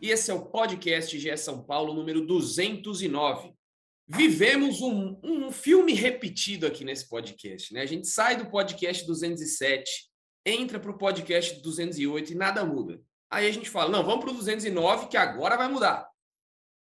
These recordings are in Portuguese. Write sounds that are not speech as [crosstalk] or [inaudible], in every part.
e esse é o podcast GE São Paulo número 209. Vivemos um, um filme repetido aqui nesse podcast, né? A gente sai do podcast 207, entra para o podcast 208 e nada muda. Aí a gente fala, não, vamos para o 209 que agora vai mudar.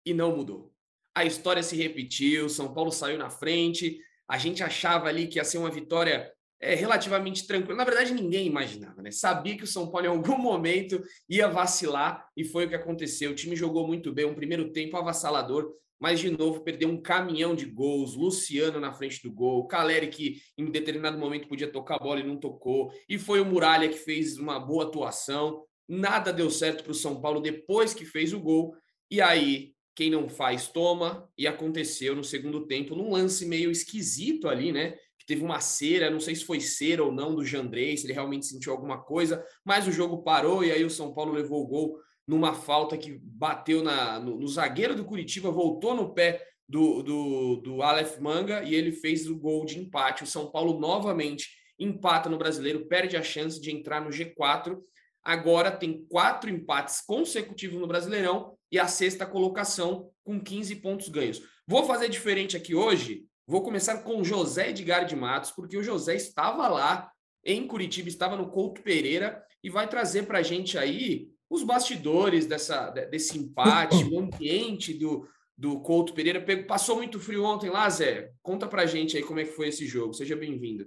E não mudou a história se repetiu, São Paulo saiu na frente, a gente achava ali que ia ser uma vitória é, relativamente tranquila. Na verdade, ninguém imaginava, né? Sabia que o São Paulo em algum momento ia vacilar e foi o que aconteceu. O time jogou muito bem, um primeiro tempo avassalador, mas de novo perdeu um caminhão de gols. Luciano na frente do gol, Caleri que em determinado momento podia tocar a bola e não tocou, e foi o Muralha que fez uma boa atuação. Nada deu certo para o São Paulo depois que fez o gol. E aí quem não faz toma, e aconteceu no segundo tempo, num lance meio esquisito ali, né? Que teve uma cera, não sei se foi cera ou não do Jandrei, se ele realmente sentiu alguma coisa, mas o jogo parou e aí o São Paulo levou o gol numa falta que bateu na, no, no zagueiro do Curitiba, voltou no pé do, do, do Aleph Manga e ele fez o gol de empate. O São Paulo novamente empata no brasileiro, perde a chance de entrar no G4. Agora tem quatro empates consecutivos no Brasileirão e a sexta colocação com 15 pontos ganhos. Vou fazer diferente aqui hoje. Vou começar com José Edgar de Matos, porque o José estava lá em Curitiba, estava no Couto Pereira e vai trazer para a gente aí os bastidores dessa, desse empate, [coughs] o ambiente do, do Couto Pereira. Passou muito frio ontem lá, Zé? Conta para a gente aí como é que foi esse jogo. Seja bem-vindo.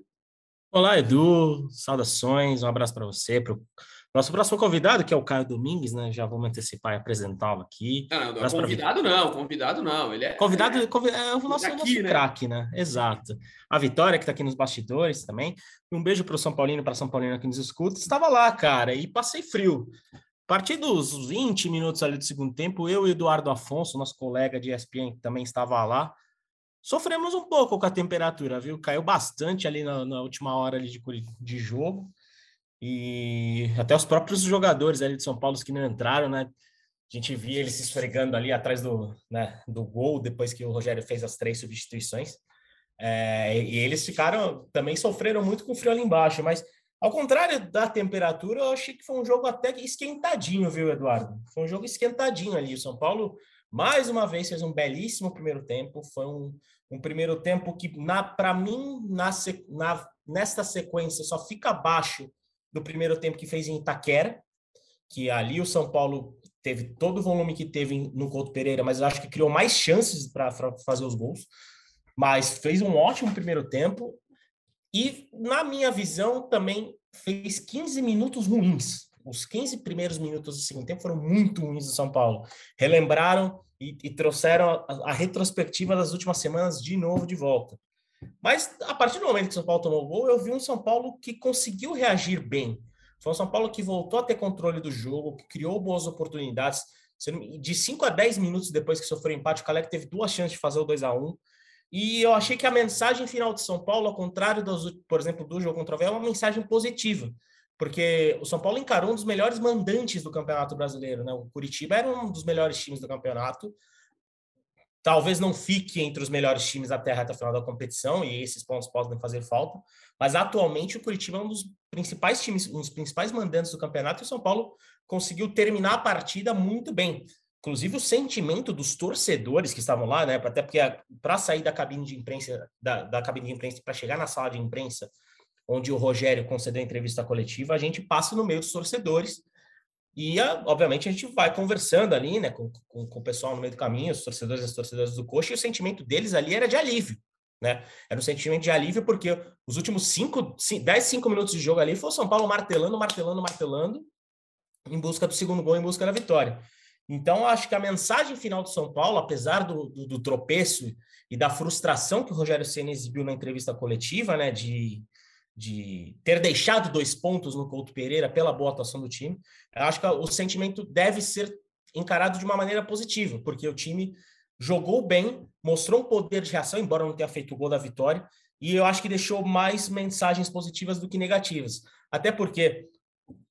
Olá, Edu. Saudações. Um abraço para você, para nosso próximo convidado, que é o Caio Domingues, né? Já vamos antecipar e apresentá-lo aqui. Não, não, convidado pra... não, convidado não. Ele é. Convidado é, é o nosso, nosso né? craque, né? Exato. A Vitória, que está aqui nos bastidores também. Um beijo para o São Paulino, para São Paulino que nos escuta. Estava lá, cara, e passei frio. A partir dos 20 minutos ali do segundo tempo, eu e Eduardo Afonso, nosso colega de ESPN, que também estava lá, sofremos um pouco com a temperatura, viu? Caiu bastante ali na, na última hora ali de, de jogo. E até os próprios jogadores ali de São Paulo que não entraram, né? A gente via eles se esfregando ali atrás do, né, do gol depois que o Rogério fez as três substituições. É, e eles ficaram também sofreram muito com o frio ali embaixo, mas ao contrário da temperatura, eu achei que foi um jogo até esquentadinho, viu, Eduardo? Foi um jogo esquentadinho ali. O São Paulo, mais uma vez, fez um belíssimo primeiro tempo. Foi um, um primeiro tempo que, para mim, na, na, nesta sequência, só fica abaixo do primeiro tempo que fez em Itaquera, que ali o São Paulo teve todo o volume que teve no Couto Pereira, mas eu acho que criou mais chances para fazer os gols. Mas fez um ótimo primeiro tempo e, na minha visão, também fez 15 minutos ruins. Os 15 primeiros minutos do segundo tempo foram muito ruins do São Paulo. Relembraram e, e trouxeram a, a retrospectiva das últimas semanas de novo de volta. Mas a partir do momento que o São Paulo tomou o gol, eu vi um São Paulo que conseguiu reagir bem. Foi um São Paulo que voltou a ter controle do jogo, que criou boas oportunidades. De 5 a 10 minutos depois que sofreu empate, o Calec teve duas chances de fazer o 2 a 1 E eu achei que a mensagem final de São Paulo, ao contrário, dos, por exemplo, do jogo contra o Véu, é uma mensagem positiva. Porque o São Paulo encarou um dos melhores mandantes do Campeonato Brasileiro. Né? O Curitiba era um dos melhores times do campeonato talvez não fique entre os melhores times até a reta final da competição, e esses pontos podem fazer falta, mas atualmente o Curitiba é um dos principais times, um dos principais mandantes do campeonato, e o São Paulo conseguiu terminar a partida muito bem. Inclusive o sentimento dos torcedores que estavam lá, né? Até porque para sair da cabine de imprensa, da, da cabine de imprensa para chegar na sala de imprensa, onde o Rogério concedeu a entrevista coletiva, a gente passa no meio dos torcedores e, obviamente, a gente vai conversando ali, né, com, com, com, o pessoal no meio do caminho, os torcedores e as torcedoras do Coxa, e o sentimento deles ali era de alívio, né? Era um sentimento de alívio porque os últimos 5, 10, 5 minutos de jogo ali foi o São Paulo martelando, martelando, martelando, em busca do segundo gol, em busca da vitória. Então, acho que a mensagem final do São Paulo, apesar do, do, do tropeço e da frustração que o Rogério Senna exibiu na entrevista coletiva, né, de de ter deixado dois pontos no Couto Pereira pela boa atuação do time. Eu acho que o sentimento deve ser encarado de uma maneira positiva, porque o time jogou bem, mostrou um poder de reação, embora não tenha feito o gol da vitória, e eu acho que deixou mais mensagens positivas do que negativas. Até porque,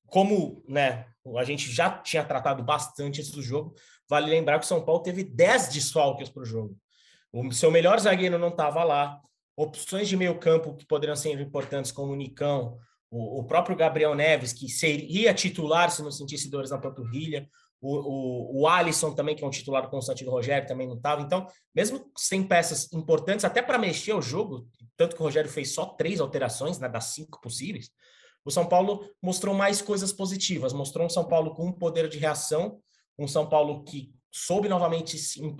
como né, a gente já tinha tratado bastante antes do jogo, vale lembrar que o São Paulo teve 10 desfalques para o jogo. O seu melhor zagueiro não estava lá, opções de meio campo que poderiam ser importantes, como o Nicão, o, o próprio Gabriel Neves, que seria titular se não sentisse dores na panturrilha, o, o, o Alisson também, que é um titular constante do Rogério, também não estava. Então, mesmo sem peças importantes, até para mexer o jogo, tanto que o Rogério fez só três alterações, né, das cinco possíveis, o São Paulo mostrou mais coisas positivas, mostrou um São Paulo com um poder de reação, um São Paulo que soube novamente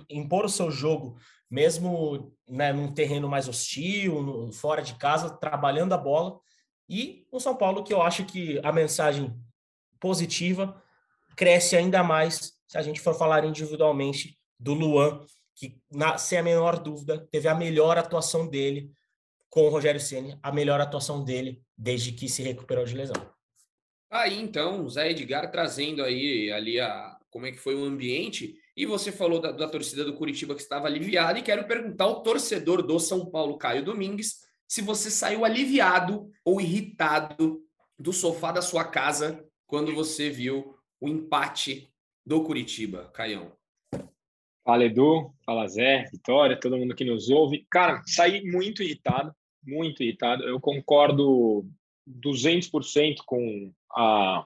impor o seu jogo, mesmo né, num terreno mais hostil, no, fora de casa, trabalhando a bola, e um São Paulo que eu acho que a mensagem positiva cresce ainda mais se a gente for falar individualmente do Luan, que, na, sem a menor dúvida, teve a melhor atuação dele com o Rogério Ceni, a melhor atuação dele desde que se recuperou de lesão. Aí então, Zé Edgar trazendo aí ali a como é que foi o ambiente e você falou da, da torcida do Curitiba que estava aliviada e quero perguntar ao torcedor do São Paulo, Caio Domingues, se você saiu aliviado ou irritado do sofá da sua casa quando você viu o empate do Curitiba, Caião? Fala, Edu. Fala, Zé, Vitória, todo mundo que nos ouve. Cara, saí muito irritado, muito irritado. Eu concordo 200% com a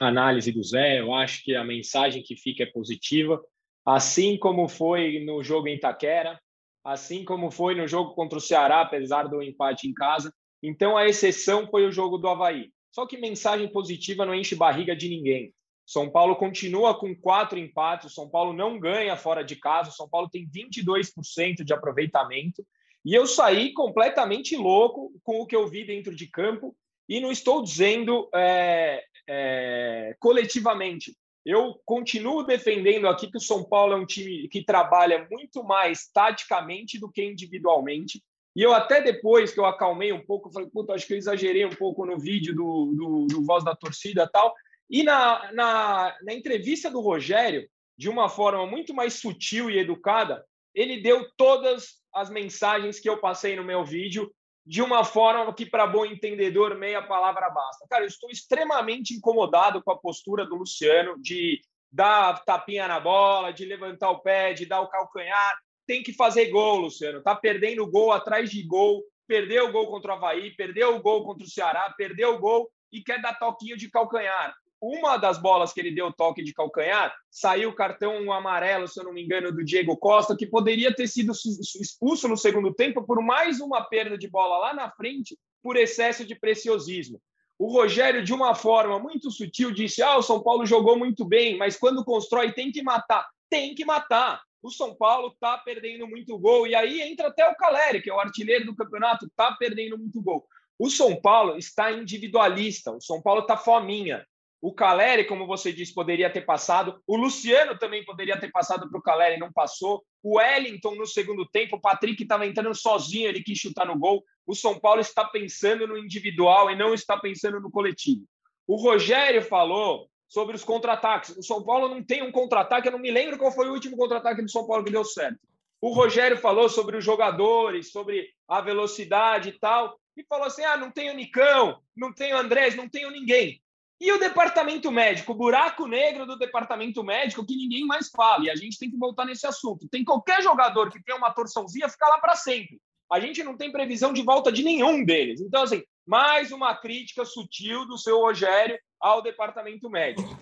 análise do Zé. Eu acho que a mensagem que fica é positiva. Assim como foi no jogo em Itaquera, assim como foi no jogo contra o Ceará, apesar do empate em casa. Então, a exceção foi o jogo do Havaí. Só que mensagem positiva não enche barriga de ninguém. São Paulo continua com quatro empates, São Paulo não ganha fora de casa, São Paulo tem 22% de aproveitamento. E eu saí completamente louco com o que eu vi dentro de campo, e não estou dizendo é, é, coletivamente. Eu continuo defendendo aqui que o São Paulo é um time que trabalha muito mais taticamente do que individualmente. E eu até depois que eu acalmei um pouco, falei, puta, acho que eu exagerei um pouco no vídeo do, do, do Voz da Torcida tal. E na, na, na entrevista do Rogério, de uma forma muito mais sutil e educada, ele deu todas as mensagens que eu passei no meu vídeo de uma forma que, para bom entendedor, meia palavra basta. Cara, eu estou extremamente incomodado com a postura do Luciano de dar tapinha na bola, de levantar o pé, de dar o calcanhar tem que fazer gol, Luciano. Tá perdendo gol atrás de gol, perdeu o gol contra o Havaí, perdeu o gol contra o Ceará, perdeu o gol e quer dar toquinho de calcanhar. Uma das bolas que ele deu toque de calcanhar, saiu o cartão amarelo, se eu não me engano, do Diego Costa, que poderia ter sido expulso no segundo tempo por mais uma perda de bola lá na frente por excesso de preciosismo. O Rogério, de uma forma muito sutil, disse: Ah, o São Paulo jogou muito bem, mas quando constrói tem que matar. Tem que matar o São Paulo está perdendo muito gol. E aí entra até o Caleri, que é o artilheiro do campeonato, está perdendo muito gol. O São Paulo está individualista, o São Paulo está fominha. O Caleri, como você disse, poderia ter passado. O Luciano também poderia ter passado para o Caleri, não passou. O Wellington no segundo tempo, o Patrick estava entrando sozinho, ele quis chutar no gol. O São Paulo está pensando no individual e não está pensando no coletivo. O Rogério falou sobre os contra-ataques. O São Paulo não tem um contra-ataque, eu não me lembro qual foi o último contra-ataque do São Paulo que deu certo. O Rogério falou sobre os jogadores, sobre a velocidade e tal, e falou assim: ah, não tenho Nicão, não tenho Andrés, não tenho ninguém. E o departamento médico, o buraco negro do departamento médico que ninguém mais fala, e a gente tem que voltar nesse assunto. Tem qualquer jogador que tem uma torçãozinha, fica lá para sempre. A gente não tem previsão de volta de nenhum deles. Então, assim, mais uma crítica sutil do seu Rogério ao departamento médico.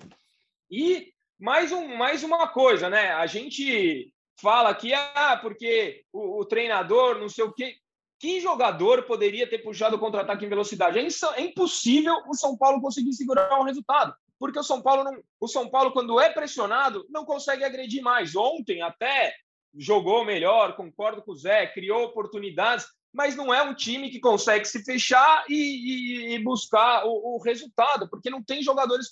E mais, um, mais uma coisa, né? A gente fala aqui, ah, porque o, o treinador, não sei o quê. Que jogador poderia ter puxado o contra-ataque em velocidade? É, é impossível o São Paulo conseguir segurar um resultado porque o São Paulo não, o São Paulo quando é pressionado não consegue agredir mais. Ontem até jogou melhor, concordo com o Zé, criou oportunidades, mas não é um time que consegue se fechar e, e, e buscar o, o, resultado, porque não tem jogadores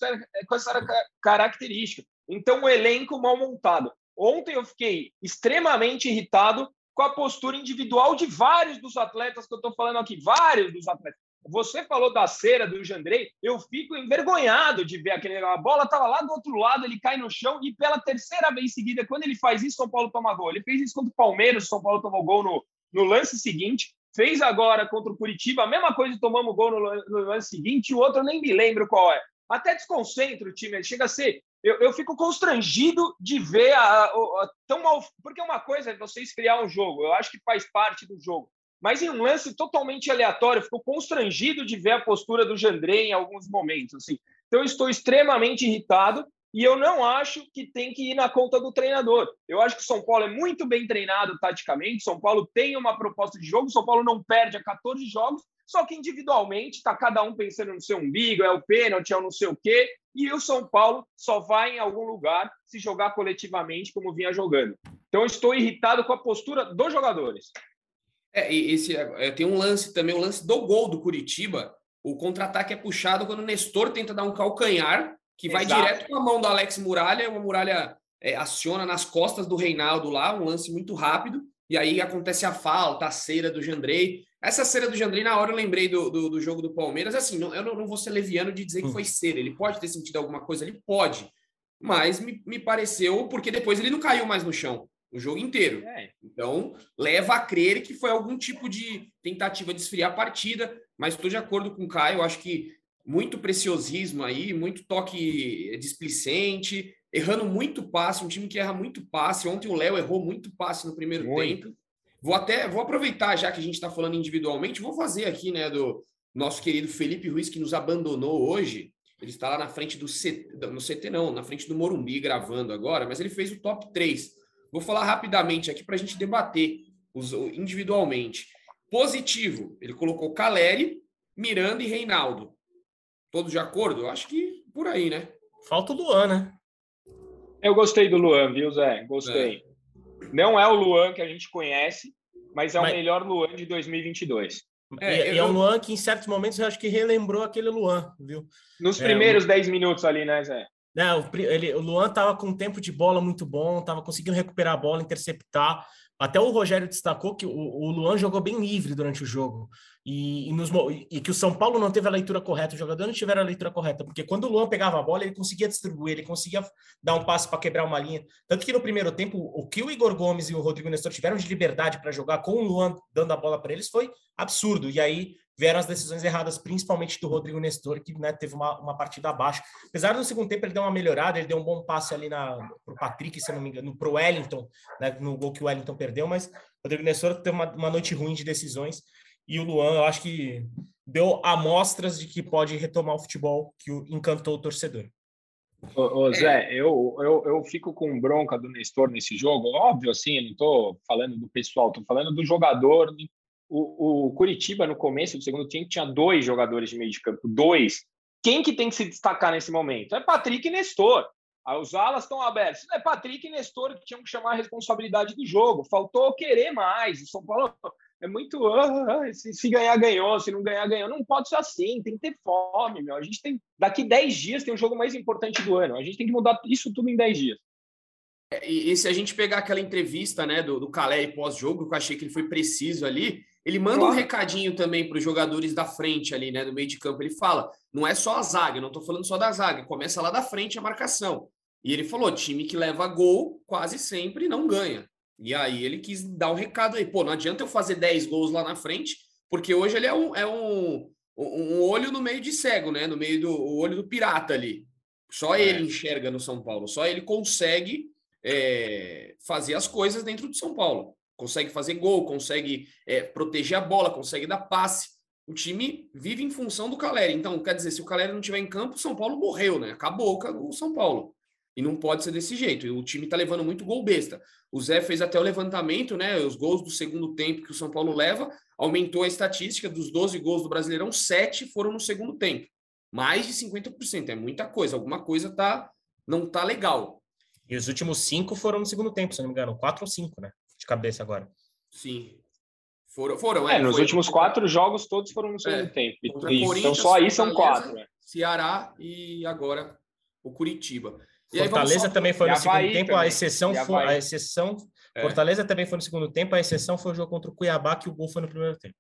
com essa característica. Então, o elenco mal montado. Ontem eu fiquei extremamente irritado com a postura individual de vários dos atletas que eu estou falando aqui, vários dos atletas. você falou da cera do Jandrei, eu fico envergonhado de ver aquele. A bola estava lá do outro lado, ele cai no chão e pela terceira vez seguida, quando ele faz isso, São Paulo toma gol. Ele fez isso contra o Palmeiras, São Paulo tomou gol no, no lance seguinte. Fez agora contra o Curitiba, a mesma coisa, tomamos gol no, no lance seguinte, o outro eu nem me lembro qual é. Até desconcentra o time, chega a ser. Eu, eu fico constrangido de ver a, a, a, tão mal. Porque uma coisa é você esfriar um jogo, eu acho que faz parte do jogo. Mas em um lance totalmente aleatório, eu fico constrangido de ver a postura do Jandré em alguns momentos. Assim. Então, eu estou extremamente irritado e eu não acho que tem que ir na conta do treinador. Eu acho que o São Paulo é muito bem treinado taticamente, São Paulo tem uma proposta de jogo, São Paulo não perde a 14 jogos, só que individualmente está cada um pensando no seu umbigo, é o pênalti, é o não sei o quê, e o São Paulo só vai em algum lugar se jogar coletivamente como vinha jogando. Então, eu estou irritado com a postura dos jogadores. É, esse, é, tem um lance também, o lance do gol do Curitiba. O contra-ataque é puxado quando o Nestor tenta dar um calcanhar, que vai Exato. direto com a mão do Alex Muralha. Uma Muralha é, aciona nas costas do Reinaldo lá, um lance muito rápido. E aí acontece a falta, a cera do Jandrei. Essa cera do Jandrei, na hora eu lembrei do, do, do jogo do Palmeiras. Assim, não, eu não, não, vou ser leviano de dizer que hum. foi cera. Ele pode ter sentido alguma coisa, ele pode. Mas me, me pareceu, porque depois ele não caiu mais no chão o jogo inteiro. É. Então, leva a crer que foi algum tipo de tentativa de esfriar a partida, mas estou de acordo com o Caio, acho que muito preciosismo aí, muito toque displicente, errando muito passe, um time que erra muito passe. Ontem o Léo errou muito passe no primeiro muito. tempo. Vou até vou aproveitar já que a gente está falando individualmente, vou fazer aqui, né, do nosso querido Felipe Ruiz que nos abandonou hoje. Ele está lá na frente do CT, no CT não, na frente do Morumbi gravando agora, mas ele fez o top 3 Vou falar rapidamente aqui para a gente debater os, individualmente. Positivo, ele colocou Caleri, Miranda e Reinaldo. Todos de acordo? Eu acho que por aí, né? Falta o Luan, né? Eu gostei do Luan, viu, Zé? Gostei. É. Não é o Luan que a gente conhece, mas é mas... o melhor Luan de 2022. É, e, eu... é um Luan que em certos momentos eu acho que relembrou aquele Luan, viu? Nos primeiros é, 10 minutos ali, né, Zé? Né, o, ele, o Luan estava com um tempo de bola muito bom, estava conseguindo recuperar a bola, interceptar. Até o Rogério destacou que o, Luan jogou bem livre durante o jogo. E, e, nos, e, que o São Paulo não teve a leitura correta, os jogadores não tiveram a leitura correta, porque quando o Luan pegava a bola, ele conseguia distribuir, ele conseguia dar um passe para quebrar uma linha. Tanto que no primeiro tempo, o que o Igor Gomes e o Rodrigo Nestor tiveram de liberdade para jogar com o Luan dando a bola para eles foi absurdo. E aí vieram as decisões erradas, principalmente do Rodrigo Nestor, que né, teve uma, uma partida abaixo. Apesar do segundo tempo ele deu uma melhorada, ele deu um bom passe ali para o Patrick, se não me engano, para o Wellington, né, no gol que o Wellington perdeu, mas o Rodrigo Nestor teve uma, uma noite ruim de decisões. E o Luan, eu acho que deu amostras de que pode retomar o futebol que encantou o torcedor. Ô, ô, Zé, eu, eu, eu fico com bronca do Nestor nesse jogo. Óbvio, assim, não estou falando do pessoal, estou falando do jogador o, o Curitiba, no começo do segundo tempo, tinha dois jogadores de meio de campo. Dois. Quem que tem que se destacar nesse momento? É Patrick e Nestor. Ah, os alas estão abertos. É Patrick e Nestor que tinham que chamar a responsabilidade do jogo. Faltou querer mais. O São Paulo é muito. Ah, se, se, ganhar, ganhou. Se não ganhar, ganhou. Não pode ser assim. Tem que ter fome, meu. A gente tem. Daqui 10 dias tem o jogo mais importante do ano. A gente tem que mudar isso tudo em 10 dias. É, e, e se a gente pegar aquela entrevista né, do, do Calé pós-jogo, que eu achei que ele foi preciso ali, ele manda um recadinho também para os jogadores da frente ali, né, do meio de campo. Ele fala: não é só a zaga, não estou falando só da zaga, começa lá da frente a marcação. E ele falou: time que leva gol quase sempre não ganha. E aí ele quis dar o um recado aí: pô, não adianta eu fazer 10 gols lá na frente, porque hoje ele é um, é um, um olho no meio de cego, né? No meio do olho do pirata ali. Só é. ele enxerga no São Paulo, só ele consegue é, fazer as coisas dentro do São Paulo consegue fazer gol, consegue é, proteger a bola, consegue dar passe. O time vive em função do Caleri. Então, quer dizer, se o Caleri não estiver em campo, o São Paulo morreu, né? Acabou o São Paulo. E não pode ser desse jeito. E o time está levando muito gol besta. O Zé fez até o levantamento, né? Os gols do segundo tempo que o São Paulo leva, aumentou a estatística dos 12 gols do Brasileirão, 7 foram no segundo tempo. Mais de 50%. É muita coisa. Alguma coisa tá, não tá legal. E os últimos cinco foram no segundo tempo, se não me engano. Quatro ou cinco, né? De cabeça agora. Sim. Foram, foram é, é nos foi, últimos quatro jogos, todos foram no segundo é, tempo. Isso, então só aí são quatro. Né? Ceará e agora o Curitiba. E Fortaleza também foi no segundo tempo, também. a exceção foi a exceção. É. Fortaleza também foi no segundo tempo, a exceção foi o jogo contra o Cuiabá, que o gol foi no primeiro tempo.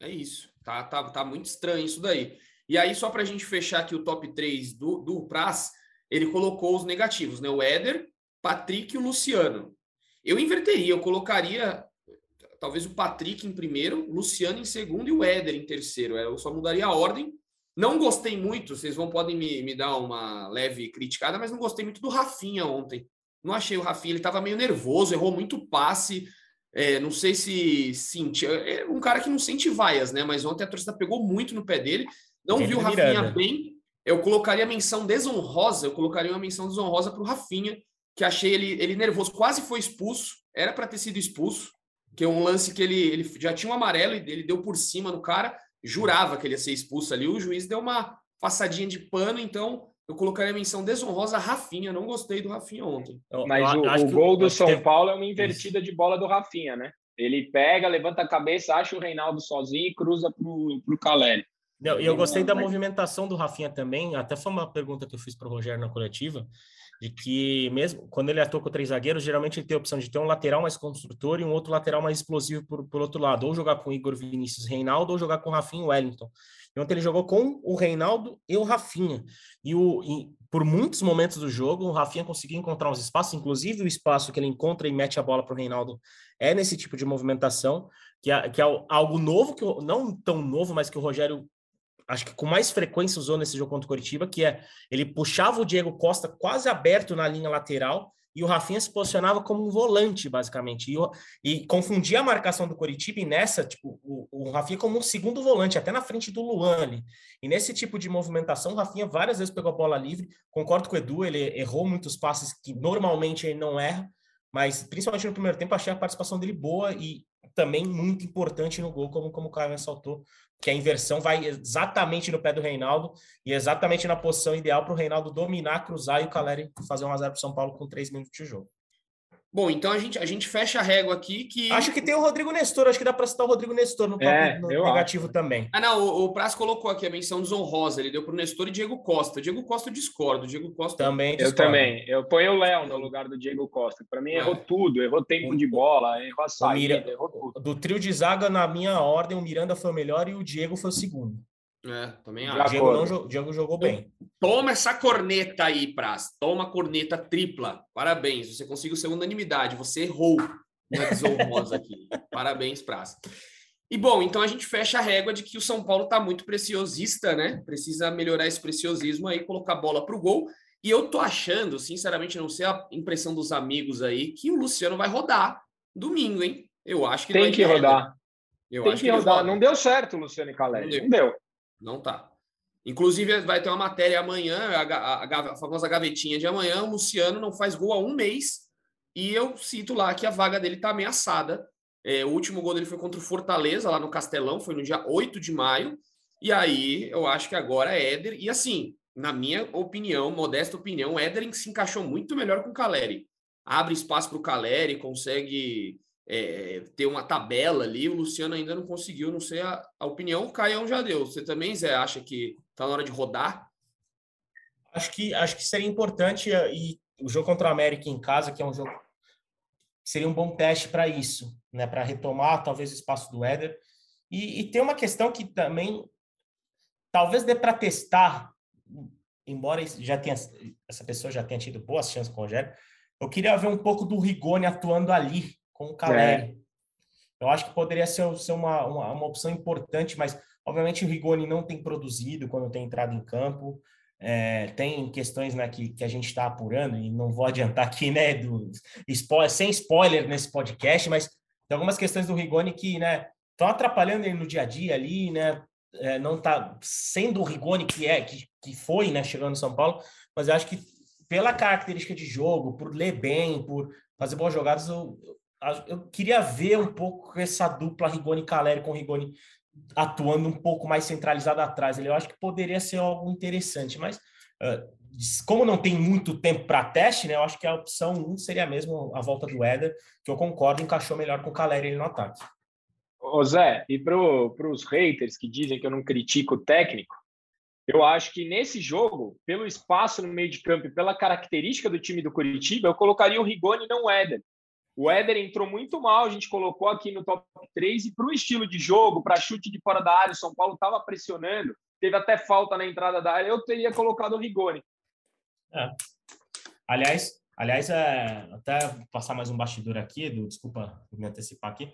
É isso. Tá, tá, tá muito estranho isso daí. E aí, só para a gente fechar aqui o top 3 do, do Praz, ele colocou os negativos, né? O Éder, Patrick e o Luciano. Eu inverteria, eu colocaria talvez o Patrick em primeiro, o Luciano em segundo e o Éder em terceiro. É, eu só mudaria a ordem. Não gostei muito, vocês vão podem me, me dar uma leve criticada, mas não gostei muito do Rafinha ontem. Não achei o Rafinha, ele estava meio nervoso, errou muito passe. É, não sei se sentia. É um cara que não sente vaias, né? Mas ontem a torcida pegou muito no pé dele. Não viu o Rafinha Miranda. bem. Eu colocaria a menção desonrosa, eu colocaria uma menção desonrosa para o Rafinha, que achei ele, ele nervoso, quase foi expulso, era para ter sido expulso, que é um lance que ele, ele já tinha um amarelo e ele deu por cima no cara, jurava que ele ia ser expulso ali, o juiz deu uma passadinha de pano, então eu colocaria a menção desonrosa Rafinha, não gostei do Rafinha ontem. Mas o, o gol do São Paulo é uma invertida de bola do Rafinha, né? Ele pega, levanta a cabeça, acha o Reinaldo sozinho e cruza para o Caleri. Não, e eu gostei da movimentação do Rafinha também. Até foi uma pergunta que eu fiz para o Rogério na coletiva, de que mesmo quando ele atua com três zagueiros, geralmente ele tem a opção de ter um lateral mais construtor e um outro lateral mais explosivo por, por outro lado, ou jogar com Igor Vinícius Reinaldo, ou jogar com Rafinha Wellington. E ontem ele jogou com o Reinaldo e o Rafinha. E, o, e por muitos momentos do jogo, o Rafinha conseguiu encontrar uns espaços, inclusive o espaço que ele encontra e mete a bola para o Reinaldo é nesse tipo de movimentação, que é, que é algo novo, que não tão novo, mas que o Rogério acho que com mais frequência usou nesse jogo contra o Curitiba, que é ele puxava o Diego Costa quase aberto na linha lateral e o Rafinha se posicionava como um volante, basicamente, e, e confundia a marcação do Curitiba e nessa, tipo, o, o Rafinha como um segundo volante, até na frente do Luan ali. E nesse tipo de movimentação, o Rafinha várias vezes pegou a bola livre, concordo com o Edu, ele errou muitos passes que normalmente ele não erra, mas principalmente no primeiro tempo achei a participação dele boa e também muito importante no gol, como, como o Caio ressaltou, que a inversão vai exatamente no pé do Reinaldo e exatamente na posição ideal para o Reinaldo dominar, cruzar e o Caleri fazer um a 0 para São Paulo com três minutos de jogo. Bom, então a gente, a gente fecha a régua aqui que. Acho que tem o Rodrigo Nestor, acho que dá para citar o Rodrigo Nestor no, é, no negativo acho. também. Ah, não, o, o Praz colocou aqui a menção desonrosa, ele deu para o Nestor e Diego Costa. Diego Costa eu discordo, Diego Costa. Também discordo. Eu também. Eu ponho o Léo no lugar do Diego Costa. Para mim, é. errou tudo, errou tempo de bola, errou a saída, Mira... errou tudo. Do trio de zaga, na minha ordem, o Miranda foi o melhor e o Diego foi o segundo. É, também acho. O Diego, não, Diego jogou bem. Toma essa corneta aí, Praz. Toma a corneta tripla. Parabéns. Você conseguiu ser unanimidade. Você errou na desonrosa aqui. [laughs] Parabéns, Praz. E bom, então a gente fecha a régua de que o São Paulo está muito preciosista, né? Precisa melhorar esse preciosismo aí, colocar a bola para o gol. E eu tô achando, sinceramente, não sei a impressão dos amigos aí, que o Luciano vai rodar domingo, hein? Eu acho que tem que rodar. Eu tem acho que, que rodar. Não deu certo, Luciano e Calé. Não deu. Não deu. Não tá. Inclusive, vai ter uma matéria amanhã, a, a, a, famosa gavetinha de amanhã. O Luciano não faz gol há um mês. E eu cito lá que a vaga dele está ameaçada. É, o último gol dele foi contra o Fortaleza, lá no Castelão, foi no dia 8 de maio. E aí eu acho que agora é Éder. E assim, na minha opinião, modesta opinião, Éder se encaixou muito melhor com o Caleri. Abre espaço para o Caleri, consegue é, ter uma tabela ali, o Luciano ainda não conseguiu, não sei a, a opinião, o Caião já deu. Você também, Zé, acha que está na hora de rodar? Acho que, acho que seria importante, eh, e o jogo contra o América em casa, que é um jogo seria um bom teste para isso, né? Para retomar talvez o espaço do Éder. E, e tem uma questão que também talvez dê para testar, embora já tenha, essa pessoa já tenha tido boas chances com o Rogério, eu queria ver um pouco do Rigoni atuando ali, com o Caleri. É. Eu acho que poderia ser, ser uma, uma, uma, opção importante, mas obviamente o Rigoni não tem produzido quando tem entrado em campo. É, tem questões né, que, que a gente está apurando, e não vou adiantar aqui, né, do, spoiler, sem spoiler nesse podcast, mas tem algumas questões do Rigoni que né, estão atrapalhando ele no dia a dia ali, né? É, não está sendo o Rigoni que é, que, que foi, né, chegando no São Paulo, mas eu acho que pela característica de jogo, por ler bem, por fazer boas jogadas, eu, eu queria ver um pouco essa dupla Rigoni Caleri com Rigoni atuando um pouco mais centralizado atrás. Eu acho que poderia ser algo interessante, mas uh, como não tem muito tempo para teste, né? Eu acho que a opção 1 um seria mesmo a volta do Éder, que eu concordo, encaixou melhor com o Caleri no ataque. Ô Zé, e para os haters que dizem que eu não critico o técnico, eu acho que nesse jogo, pelo espaço no meio de campo e pela característica do time do Curitiba, eu colocaria o Rigoni não o Éder O Éder entrou muito mal, a gente colocou aqui no top 3 e para o estilo de jogo, para chute de fora da área, o São Paulo estava pressionando, teve até falta na entrada da área, eu teria colocado o Rigoni. É. Aliás, aliás é, até passar mais um bastidor aqui, Edu, desculpa me antecipar aqui,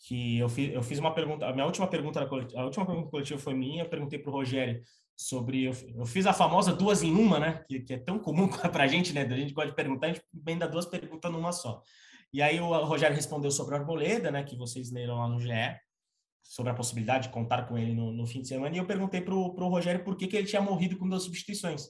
que eu fiz, eu fiz uma pergunta, a minha última pergunta, a última pergunta coletiva foi minha, eu perguntei para o Rogério sobre, eu, eu, fiz a famosa duas em uma, né, que, que é tão comum [laughs] para a gente, né, a gente pode perguntar, a gente emenda duas perguntas numa só. E aí o Rogério respondeu sobre a Arboleda, né, que vocês leram lá no GE, sobre a possibilidade de contar com ele no, no fim de semana, e eu perguntei para o Rogério por que, que ele tinha morrido com duas substituições.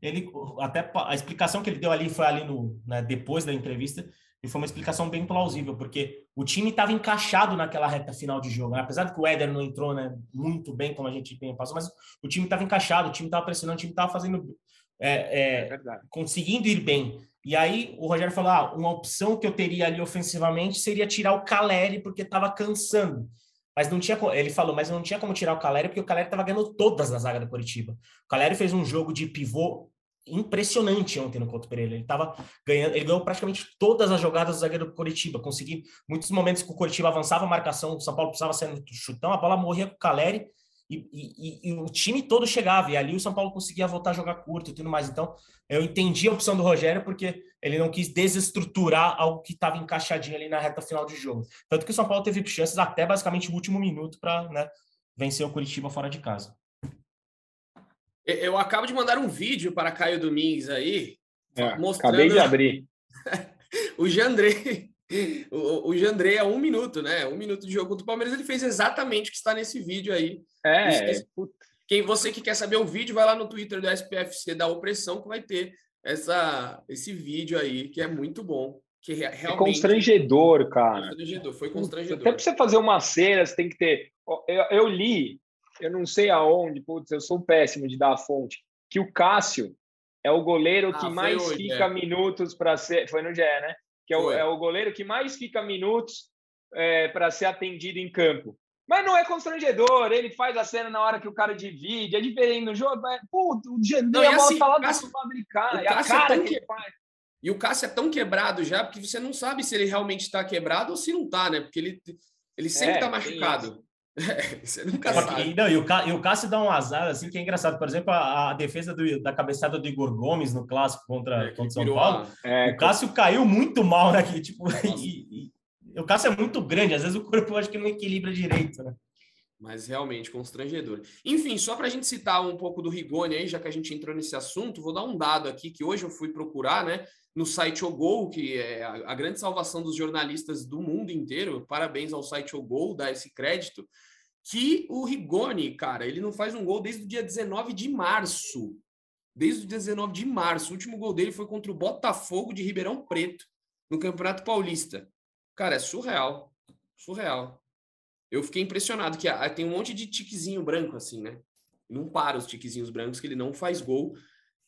Ele, até a explicação que ele deu ali foi ali no, né, depois da entrevista, e foi uma explicação bem plausível, porque o time estava encaixado naquela reta final de jogo. Né? Apesar de que o Éder não entrou né, muito bem, como a gente bem passou, mas o time estava encaixado, o time estava pressionando, o time estava fazendo. É, é, é conseguindo ir bem. E aí o Rogério falou: ah, uma opção que eu teria ali ofensivamente seria tirar o Caleri, porque estava cansando. Mas não tinha, ele falou, mas não tinha como tirar o Caleri, porque o Caleri estava ganhando todas na zaga do Curitiba. O Caleri fez um jogo de pivô impressionante ontem no Couto Pereira. Ele estava ganhando, ele ganhou praticamente todas as jogadas do zagueiro do Curitiba, conseguiu muitos momentos que o Curitiba avançava a marcação, o São Paulo precisava ser no chutão, a bola morria com o Caleri e, e, e, o time todo chegava, e ali o São Paulo conseguia voltar a jogar curto e tudo mais. Então, eu entendi a opção do Rogério, porque ele não quis desestruturar algo que estava encaixadinho ali na reta final de jogo. Tanto que o São Paulo teve chances até basicamente o último minuto para né, vencer o Curitiba fora de casa. Eu acabo de mandar um vídeo para Caio Domingues aí, é, mostrando. Acabei de abrir. [laughs] o Jandrei. [laughs] O, o Jandrei, a um minuto, né? Um minuto de jogo do Palmeiras, ele fez exatamente o que está nesse vídeo aí. É. Quem você que quer saber o vídeo, vai lá no Twitter do SPFC da Opressão, que vai ter essa, esse vídeo aí, que é muito bom. Que realmente... É constrangedor, cara. Constrangedor, foi constrangedor. Até para você fazer uma cena, você tem que ter. Eu, eu li, eu não sei aonde, putz, eu sou péssimo de dar a fonte, que o Cássio é o goleiro que ah, mais hoje, fica é. minutos para ser. Foi no GE, né? Que é o, é o, goleiro que mais fica minutos é, para ser atendido em campo. Mas não é constrangedor, ele faz a cena na hora que o cara divide, é diferente no jogo. É, puto, o Jandê, a bola assim, tá lá Cássio, fabricar, é a cara é que faz. E o Cássio é tão quebrado já, porque você não sabe se ele realmente está quebrado ou se não está, né? Porque ele, ele sempre está é, machucado. [laughs] você nunca sabe. Não, e, o, e o Cássio dá um azar, assim, que é engraçado. Por exemplo, a, a defesa do, da cabeçada do Igor Gomes no clássico contra, é, contra São Paulo. É, o Cássio caiu muito mal, né? Que, tipo, e, e, o Cássio é muito grande, às vezes o corpo acho que não equilibra direito, né? Mas realmente constrangedor. Enfim, só para a gente citar um pouco do Rigoni aí, já que a gente entrou nesse assunto, vou dar um dado aqui que hoje eu fui procurar, né? No site Ogol, que é a, grande salvação dos jornalistas do mundo inteiro. Parabéns ao site Ogol, dá esse crédito. Que o Rigoni, cara, ele não faz um gol desde o dia 19 de março. Desde o dia 19 de março. O último gol dele foi contra o Botafogo de Ribeirão Preto, no Campeonato Paulista. Cara, é surreal. Surreal. Eu fiquei impressionado que ah, tem um monte de tiquezinho branco assim, né? Não para os tiquezinhos brancos que ele não faz gol.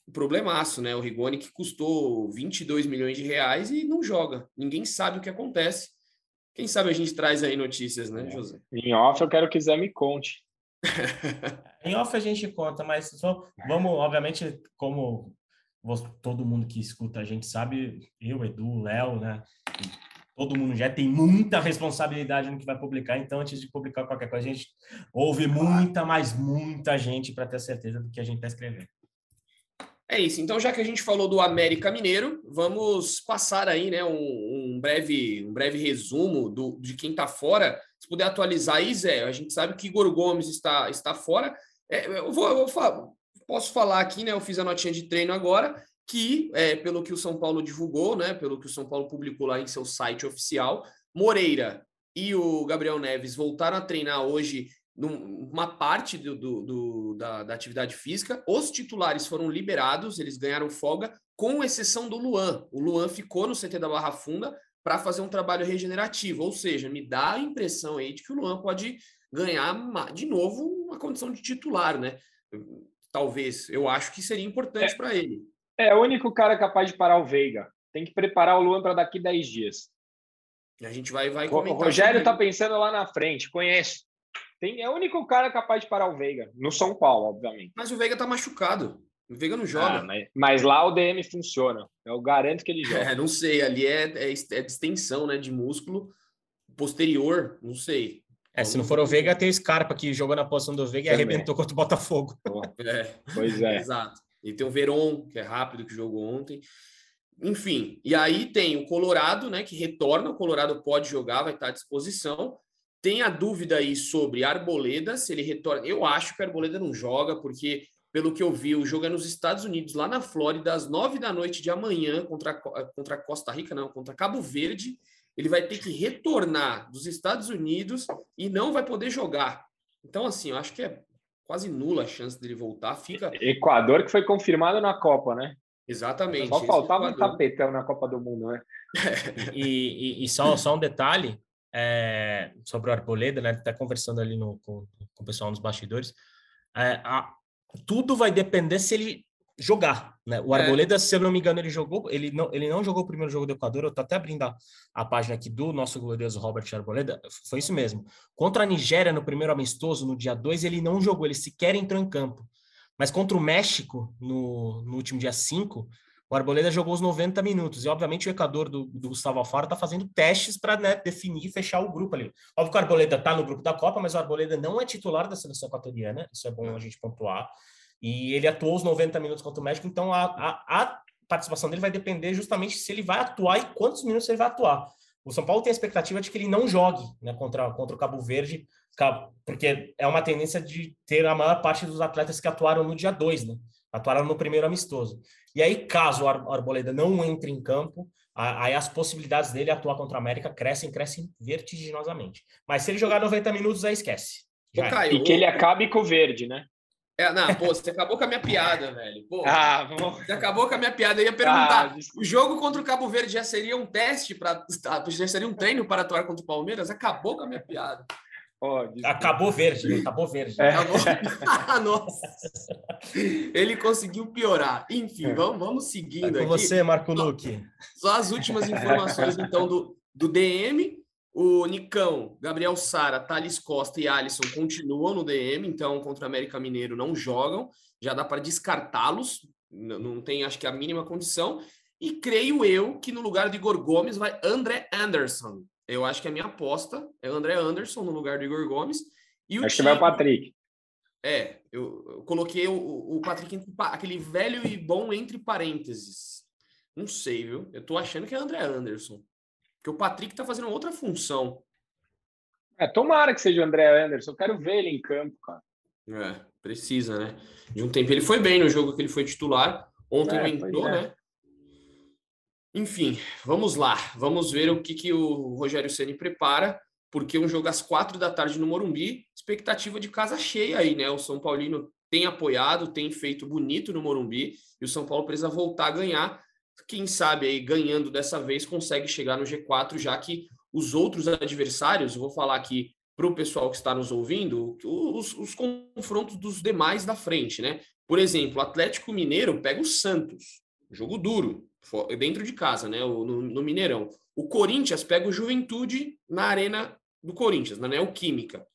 O problemaço, né? O Rigoni que custou 22 milhões de reais e não joga. Ninguém sabe o que acontece. Quem sabe a gente traz aí notícias, né, José? Em off eu quero que Zé me conte. [laughs] em off a gente conta, mas só vamos, obviamente, como todo mundo que escuta a gente sabe, eu, Edu, Léo, né? todo mundo já tem muita responsabilidade no que vai publicar, então antes de publicar qualquer coisa, a gente ouve muita, mas muita gente para ter certeza do que a gente está escrevendo. É isso. Então, já que a gente falou do América Mineiro, vamos passar aí, né, um, um breve, um breve resumo do, de quem está fora. Se puder atualizar aí, Zé, a gente sabe que Igor Gomes está, está fora. É, eu vou, eu vou posso falar aqui, né? Eu fiz a notinha de treino agora que, é, pelo que o São Paulo divulgou, né, pelo que o São Paulo publicou lá em seu site oficial, Moreira e o Gabriel Neves voltaram a treinar hoje numa parte do, do, do da, da, atividade física. Os titulares foram liberados, eles ganharam folga, com exceção do Luan. O Luan ficou no CT da Barra Funda para fazer um trabalho regenerativo, ou seja, me dá a impressão aí de que o Luan pode ganhar de novo uma condição de titular, né? Talvez, eu acho que seria importante é. para ele. É o único cara capaz de parar o Veiga. Tem que preparar o Luan para daqui 10 dias. A gente vai, vai comentar. O Rogério está pensando lá na frente, conhece. Tem, é o único cara capaz de parar o Veiga. No São Paulo, obviamente. Mas o Veiga está machucado. O Veiga não joga. Ah, mas, mas, lá o DM funciona. Eu garanto que ele joga. É, não sei. Ali é, é, é distensão né, de músculo posterior. Não sei. É, se não for o Veiga, tem o Scarpa que jogou na posição do Veiga e arrebentou contra o Botafogo. [laughs] É, pois é. Exato. E tem o Veron, que é rápido, que jogou ontem. Enfim, e aí tem o Colorado, né, que retorna. O Colorado pode jogar, vai estar à disposição. Tem a dúvida aí sobre Arboleda, se ele retorna. Eu acho que Arboleda não joga, porque, pelo que eu vi, o jogo é nos Estados Unidos, lá na Flórida, às nove da noite de amanhã, contra, contra Costa Rica, não, contra Cabo Verde. Ele vai ter que retornar dos Estados Unidos e não vai poder jogar. Então, assim, eu acho que é quase nula a chance dele voltar. Fica. Equador que foi confirmado na Copa, né? Exatamente. Só faltava um tapetão na Copa do Mundo, né? [laughs] e, e, e, só, só um detalhe é, sobre o Arboleda, né? Está conversando ali no, com, com o pessoal nos bastidores. É, a, tudo vai depender se ele jogar, né? O é. Arboleda, é. se eu não me engano, ele jogou, ele não, ele não jogou o primeiro jogo do Equador, eu tô até abrindo a, a página aqui do nosso glorioso Robert Arboleda, foi isso mesmo. Contra a Nigéria, no primeiro amistoso, no dia 2, ele não jogou, ele sequer entrou em campo. Mas contra o México, no, no último dia 5, o Arboleda jogou os 90 minutos. E, obviamente, o Equador do, do Gustavo Alfaro está fazendo testes para né, definir e fechar o grupo ali. Óbvio que o Arboleda está no grupo da Copa, mas o Arboleda não é titular da seleção equatoriana. Isso é bom a gente pontuar. E ele atuou os 90 minutos contra o México, então a, a, a participação dele vai depender justamente se ele vai atuar e quantos minutos ele vai atuar. O São Paulo tem a expectativa de que ele não jogue né, contra, contra o Cabo Verde, porque é uma tendência de ter a maior parte dos atletas que atuaram no dia 2, né? Atuaram no primeiro amistoso. E aí, caso o Arboleda não entre em campo, aí as possibilidades dele atuar contra a América crescem, crescem vertiginosamente. Mas se ele jogar 90 minutos, aí esquece. É. e que ele acabe com o verde, né? É, não, pô, você acabou com a minha piada, velho. Pô, [laughs] ah, vamos... Você acabou com a minha piada. Eu ia perguntar: ah, o jogo contra o Cabo Verde já seria um teste para. [laughs] Já seria um treino para atuar contra o Palmeiras? Acabou com a minha piada. Oh, acabou verde, né? acabou verde. É. Acabou... [laughs] Nossa. Ele conseguiu piorar. Enfim, é. vamos, vamos seguindo é com aqui. você, Marco Luque. Só as últimas informações, então, do, do DM. O Nicão, Gabriel Sara, Thales Costa e Alisson continuam no DM, então contra o América Mineiro não jogam, já dá para descartá-los, não tem acho que a mínima condição. E creio eu que no lugar de Igor Gomes vai André Anderson. Eu acho que a minha aposta é André Anderson no lugar do Igor Gomes. E o acho time... que vai o Patrick. É, eu, eu coloquei o, o Patrick, aquele velho e bom entre parênteses. Não sei, viu? Eu tô achando que é André Anderson. Porque o Patrick tá fazendo outra função. É, tomara que seja o André Anderson. Eu quero ver ele em campo, cara. É, precisa, né? De um tempo. Ele foi bem no jogo que ele foi titular. Ontem é, entrou, é. né? Enfim, vamos lá. Vamos ver o que, que o Rogério Ceni prepara, porque um jogo às quatro da tarde no Morumbi, expectativa de casa cheia aí, né? O São Paulino tem apoiado, tem feito bonito no Morumbi, e o São Paulo precisa voltar a ganhar quem sabe aí ganhando dessa vez consegue chegar no G4, já que os outros adversários, vou falar aqui para o pessoal que está nos ouvindo, os, os, confrontos dos demais da frente, né? Por exemplo, o Atlético Mineiro pega o Santos, jogo duro, dentro de casa, né? No, no Mineirão. O Corinthians pega o Juventude na arena do Corinthians, na Neoquímica.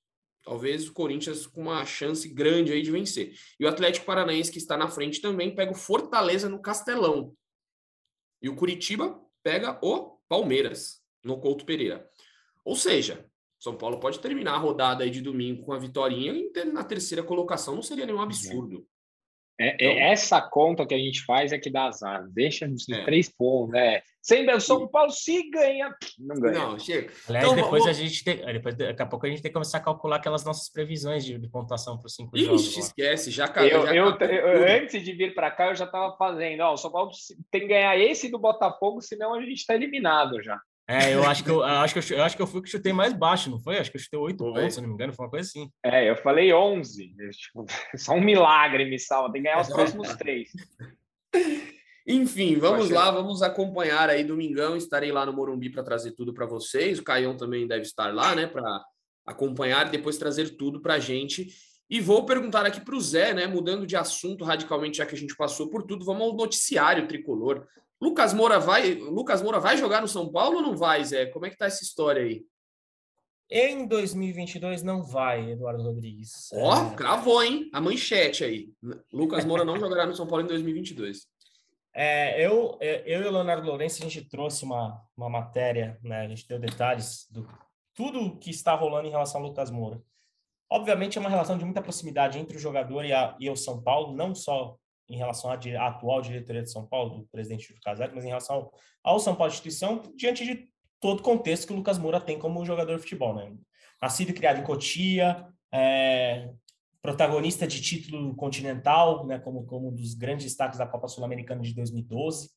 Talvez o Corinthians com uma chance grande aí de vencer. E o Atlético Paranaense, que está na frente também, pega o Fortaleza no Castelão. E o Curitiba pega o Palmeiras no Couto Pereira. Ou seja, São Paulo pode terminar a rodada aí de domingo com a vitória e na terceira colocação não seria nenhum absurdo. É, é, então, essa conta que a gente faz é que dá azar. Deixa nos é. três pontos, né? Sempre o São Paulo se ganha, não ganha. Não, chega. Aliás, então, depois vamos... a gente tem, depois, daqui a pouco a gente tem que começar a calcular aquelas nossas previsões de, de pontuação para os cinco Ixi, jogos. esquece, já caiu. Eu, eu, eu, antes de vir para cá, eu já estava fazendo. Ó, o São Paulo tem que ganhar esse do Botafogo, senão a gente está eliminado já. É, eu acho que eu, eu, acho que eu, eu, acho que eu fui que chutei mais baixo, não foi? Acho que eu chutei oito pontos, se não me engano, foi uma coisa assim. É, eu falei onze. Tipo, [laughs] só um milagre me salva, tem que ganhar os próximos três. Enfim, vamos lá, vamos acompanhar aí domingão. Estarei lá no Morumbi para trazer tudo para vocês. O Caião também deve estar lá, né, para acompanhar e depois trazer tudo para a gente. E vou perguntar aqui para o Zé, né, mudando de assunto radicalmente, já que a gente passou por tudo, vamos ao noticiário tricolor. Lucas Moura vai, Lucas Moura vai jogar no São Paulo ou não vai, Zé? Como é que tá essa história aí? Em 2022 não vai, Eduardo Rodrigues. Ó, oh, cravou, hein? A manchete aí. Lucas Moura não jogará no São Paulo em 2022. É, eu, eu e o Leonardo Lourenço, a gente trouxe uma, uma matéria, né? A gente deu detalhes do tudo que está rolando em relação ao Lucas Moura. Obviamente é uma relação de muita proximidade entre o jogador e, a, e o São Paulo, não só em relação à, atual diretoria de São Paulo, do presidente Júlio Casares, mas em relação ao, ao São Paulo instituição, diante de todo o contexto que o Lucas Moura tem como jogador de futebol, né? Nascido e criado em Cotia, é, protagonista de título continental, né, como, como um dos grandes destaques da Copa Sul-Americana de 2012.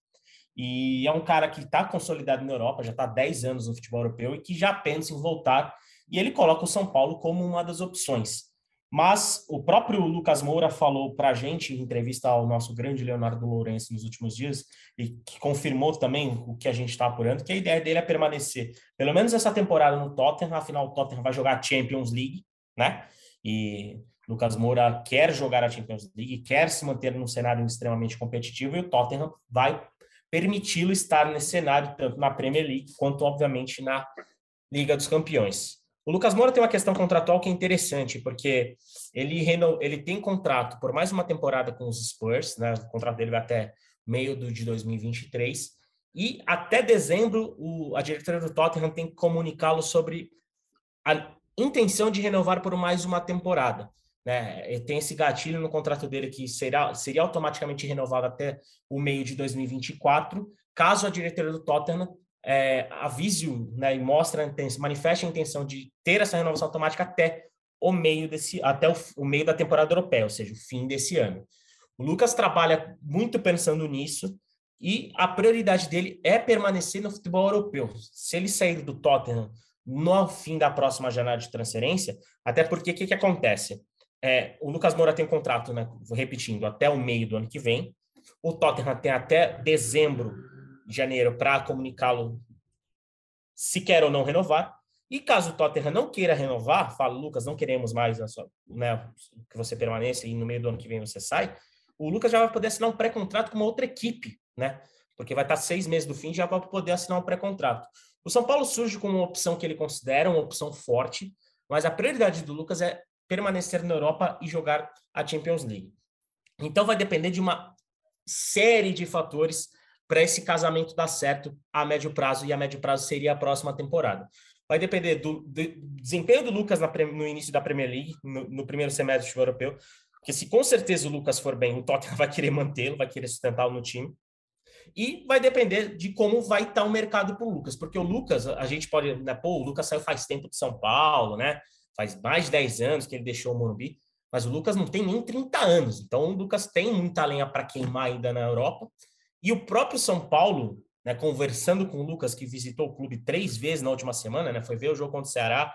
E é um cara que está consolidado na Europa, já está há 10 anos no futebol europeu e que já pensa em voltar. E ele coloca o São Paulo como uma das opções. Mas o próprio Lucas Moura falou para a gente, em entrevista ao nosso grande Leonardo Lourenço nos últimos dias, e que confirmou também o que a gente está apurando, que a ideia dele é permanecer pelo menos essa temporada no Tottenham, afinal o Tottenham vai jogar a Champions League, né? E Lucas Moura quer jogar a Champions League, quer se manter num cenário extremamente competitivo, e o Tottenham vai permiti-lo estar nesse cenário, tanto na Premier League quanto, obviamente, na Liga dos Campeões. O Lucas Moura tem uma questão contratual que é interessante, porque ele, ele tem contrato por mais uma temporada com os Spurs, né? o contrato dele vai até meio do, de 2023, e até dezembro o, a diretoria do Tottenham tem que comunicá-lo sobre a intenção de renovar por mais uma temporada. Né? Tem esse gatilho no contrato dele que será, seria automaticamente renovado até o meio de 2024, caso a diretoria do Tottenham é, avise-o né, e mostre a intenção, manifeste a intenção de ter essa renovação automática até o meio desse, até o, o meio da temporada europeia, ou seja, o fim desse ano. O Lucas trabalha muito pensando nisso e a prioridade dele é permanecer no futebol europeu. Se ele sair do Tottenham no fim da próxima janela de transferência, até porque o que, que acontece? É, o Lucas Moura tem um contrato, né, repetindo, até o meio do ano que vem. O Tottenham tem até dezembro de janeiro para comunicá-lo se quer ou não renovar. E caso o Tottenham não queira renovar, fala, Lucas, não queremos mais sua, né, que você permaneça e no meio do ano que vem você sai, o Lucas já vai poder assinar um pré-contrato com uma outra equipe, né? Porque vai estar seis meses do fim já vai poder assinar um pré-contrato. O São Paulo surge como uma opção que ele considera uma opção forte, mas a prioridade do Lucas é permanecer na Europa e jogar a Champions League. Então vai depender de uma série de fatores para esse casamento dar certo a médio prazo, e a médio prazo seria a próxima temporada. Vai depender do, do desempenho do Lucas no início da Premier League, no, no primeiro semestre do europeu, porque se com certeza o Lucas for bem, o Tottenham [laughs] vai querer mantê-lo, vai querer sustentá-lo no time. E vai depender de como vai estar o mercado para o Lucas, porque o Lucas, a gente pode, né, pô, o Lucas saiu faz tempo de São Paulo, né? Faz mais de 10 anos que ele deixou o Morumbi, mas o Lucas não tem nem 30 anos. Então o Lucas tem muita lenha para queimar ainda na Europa. E o próprio São Paulo, né, conversando com o Lucas, que visitou o clube três vezes na última semana, né, foi ver o jogo contra o Ceará,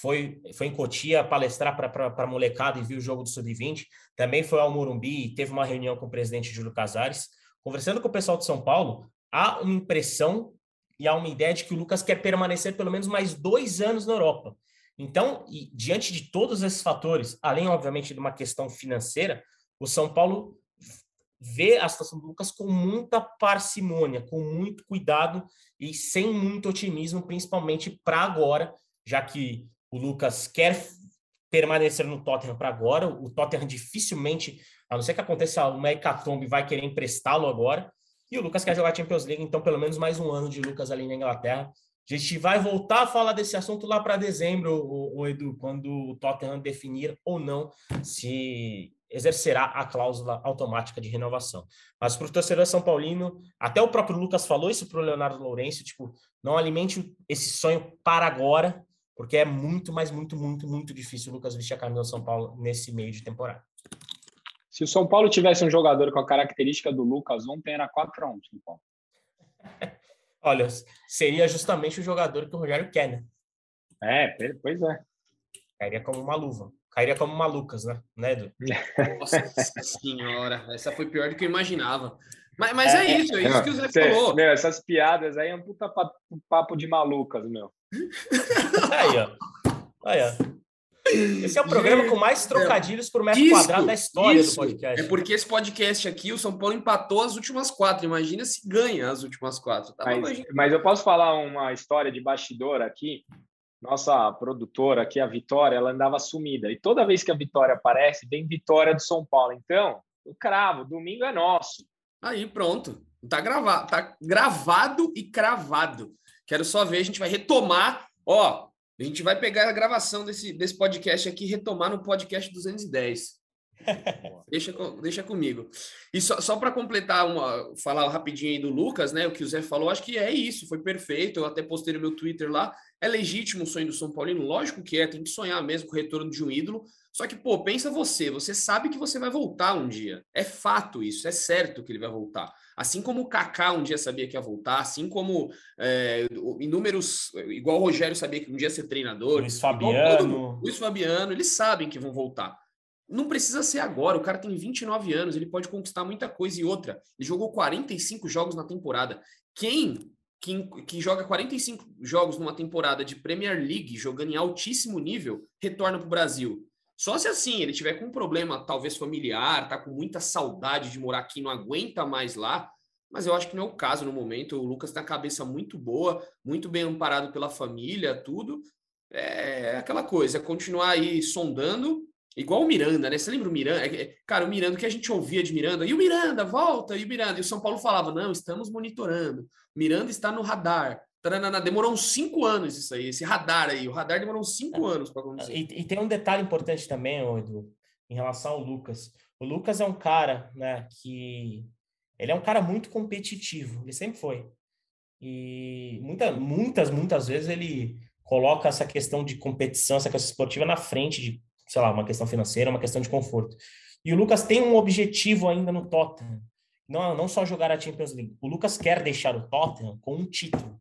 foi, foi em Cotia palestrar para a molecada e viu o jogo do Sub-20, também foi ao Morumbi e teve uma reunião com o presidente Júlio Casares. Conversando com o pessoal de São Paulo, há uma impressão e há uma ideia de que o Lucas quer permanecer pelo menos mais dois anos na Europa. Então, e, diante de todos esses fatores, além, obviamente, de uma questão financeira, o São Paulo vê a situação do Lucas com muita parcimônia, com muito cuidado e sem muito otimismo, principalmente para agora, já que o Lucas quer permanecer no Tottenham para agora. O Tottenham dificilmente, a não ser que aconteça uma hecatombe, vai querer emprestá-lo agora. E o Lucas quer jogar Champions League, então pelo menos mais um ano de Lucas ali na Inglaterra. A gente vai voltar a falar desse assunto lá para dezembro, o, o Edu, quando o Tottenham definir ou não se exercerá a cláusula automática de renovação. Mas para o torcedor São Paulino, até o próprio Lucas falou isso para o Leonardo Lourenço, tipo, não alimente esse sonho para agora, porque é muito, mas muito, muito, muito difícil o Lucas vestir a camisa do São Paulo nesse meio de temporada. Se o São Paulo tivesse um jogador com a característica do Lucas ontem, era 4 a 1 São Paulo. [laughs] Olha, seria justamente o jogador que o Rogério quer, né? É, pois é. Cairia como uma luva. Cairia como uma Lucas, né? Né, Edu? Nossa senhora, essa foi pior do que eu imaginava. Mas, mas é, é, isso, é isso que o Zé cê, falou. Meu, essas piadas aí é um puta papo de malucas, meu. aí, ó. Aí, ó. Esse é o programa com mais trocadilhos por metro isso, quadrado da história isso. do podcast. É porque esse podcast aqui, o São Paulo empatou as últimas quatro. Imagina se ganha as últimas quatro. Tá mas, mas, eu posso falar uma história de bastidor aqui. Nossa produtora aqui, a Vitória, ela andava sumida. E toda vez que a Vitória aparece, vem Vitória do São Paulo. Então, o cravo, domingo é nosso. Aí, pronto. Tá gravado, tá gravado e cravado. Quero só ver, a gente vai retomar. Ó, a gente vai pegar a gravação desse, desse podcast aqui e retomar no podcast 210. Deixa, deixa comigo. E só, só para completar, uma, falar rapidinho aí do Lucas, né? O que o Zé falou, acho que é isso, foi perfeito. Eu até postei no meu Twitter lá. É legítimo o sonho do São Paulino? Lógico que é, tem que sonhar mesmo com o retorno de um ídolo. Só que, pô, pensa você, você sabe que você vai voltar um dia. É fato isso, é certo que ele vai voltar. Assim como o Kaká um dia sabia que ia voltar, assim como é, inúmeros, igual o Rogério sabia que um dia ia ser treinador. Luiz Fabiano. Luiz Fabiano, eles sabem que vão voltar. Não precisa ser agora, o cara tem 29 anos, ele pode conquistar muita coisa e outra. Ele jogou 45 jogos na temporada. Quem que, que joga 45 jogos numa temporada de Premier League, jogando em altíssimo nível, retorna para o Brasil? Só se assim ele tiver com um problema, talvez familiar, tá com muita saudade de morar aqui, não aguenta mais lá. Mas eu acho que não é o caso no momento. O Lucas tem a cabeça muito boa, muito bem amparado pela família, tudo. É aquela coisa, é continuar aí sondando, igual o Miranda, né? Você lembra o Miranda? É cara, o Miranda, o que a gente ouvia de Miranda? E o Miranda, volta, e o Miranda. E o São Paulo falava: não, estamos monitorando. Miranda está no radar. Demorou uns cinco anos isso aí, esse radar aí. O radar demorou uns cinco é. anos para acontecer. E, e, tem um detalhe importante também, Edu, em relação ao Lucas. O Lucas é um cara, né, que ele é um cara muito competitivo, ele sempre foi. E muita, muitas, muitas vezes ele coloca essa questão de competição, essa questão esportiva na frente de, sei lá, uma questão financeira, uma questão de conforto. E o Lucas tem um objetivo ainda no Tottenham. Não, não só jogar a Champions League. O Lucas quer deixar o Tottenham com um título.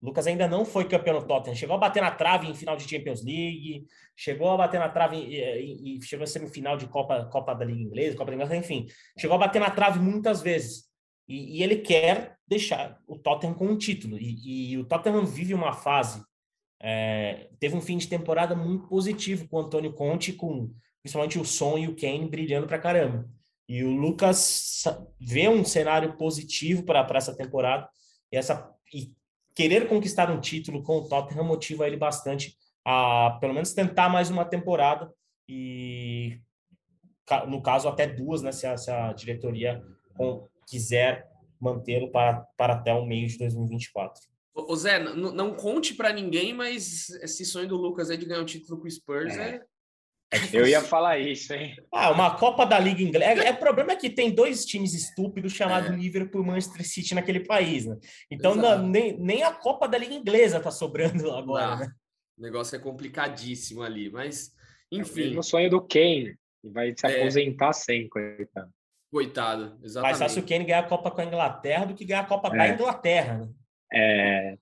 O Lucas ainda não foi campeão no Tottenham. Chegou a bater na trave em final de Champions League, chegou a bater na trave e, e chegou a semifinal de Copa, Copa da Liga Inglesa, Copa da Inglaterra, enfim. Chegou a bater na trave muitas vezes. E, e ele quer deixar o Tottenham com um título. E, e o Tottenham vive uma fase. É, teve um fim de temporada muito positivo com o Antônio Conte, com principalmente o Son e o Kane brilhando pra caramba. E o Lucas vê um cenário positivo para essa temporada. E essa e querer conquistar um título com o Tottenham motiva ele bastante a, pelo menos, tentar mais uma temporada e, no caso, até duas, né, se a, se a diretoria quiser mantê-lo para, para até o meio de 2024. Ô Zé, não, conte para ninguém, mas esse sonho do Lucas aí de ganhar o um título com o Spurs é, é [laughs] eu ia falar isso, hein? Ah, uma Copa da Liga Inglesa. É, o problema é que tem dois times estúpidos chamados é. Liverpool e Manchester City naquele país, né? Então não, nem, nem a Copa da Liga Inglesa tá sobrando [laughs] agora, né? O negócio é complicadíssimo ali, mas enfim. É o sonho do Kane, vai se é. aposentar sem, coitado. Coitado, exatamente. Mais fácil o Kane ganhar a Copa com a Inglaterra do que ganhar a Copa da é. Inglaterra, né? É.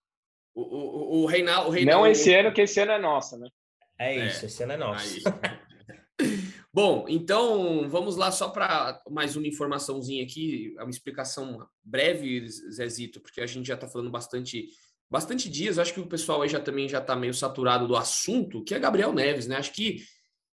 O, o, o, Reinaldo, o Reinaldo. Não esse ano, que esse ano é nossa, né? É, é isso, esse ano é nosso. [laughs] Bom, então vamos lá só para mais uma informaçãozinha aqui, uma explicação breve, Zezito, porque a gente já está falando bastante bastante dias, acho que o pessoal aí já também já está meio saturado do assunto, que é Gabriel Neves, né? Acho que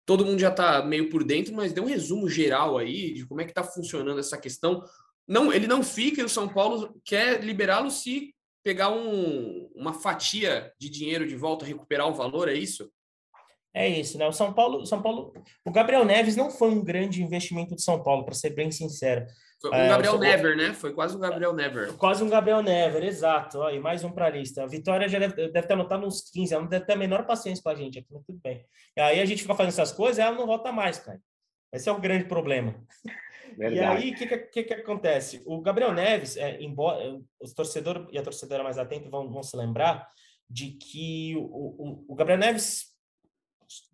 todo mundo já está meio por dentro, mas deu um resumo geral aí de como é que está funcionando essa questão. Não, ele não fica e o São Paulo quer liberá-lo se pegar um, uma fatia de dinheiro de volta, recuperar o valor, é isso? É isso, né? O São Paulo, São Paulo, o Gabriel Neves não foi um grande investimento de São Paulo, para ser bem sincero. Foi um é, Gabriel Never, né? Foi quase um Gabriel Never. Quase um Gabriel Never, exato. Ó, e mais um para a lista. A Vitória já deve, deve ter anotado uns 15, ela não deve ter a menor paciência com a gente aqui, mas tudo bem. E aí a gente fica fazendo essas coisas, ela não volta mais, cara. Esse é o grande problema. [laughs] Verdade. E aí, o que, que, que, acontece? O Gabriel Neves, é, embora os torcedores e a torcedora mais atenta vão, vão se lembrar de que o, o, o Gabriel Neves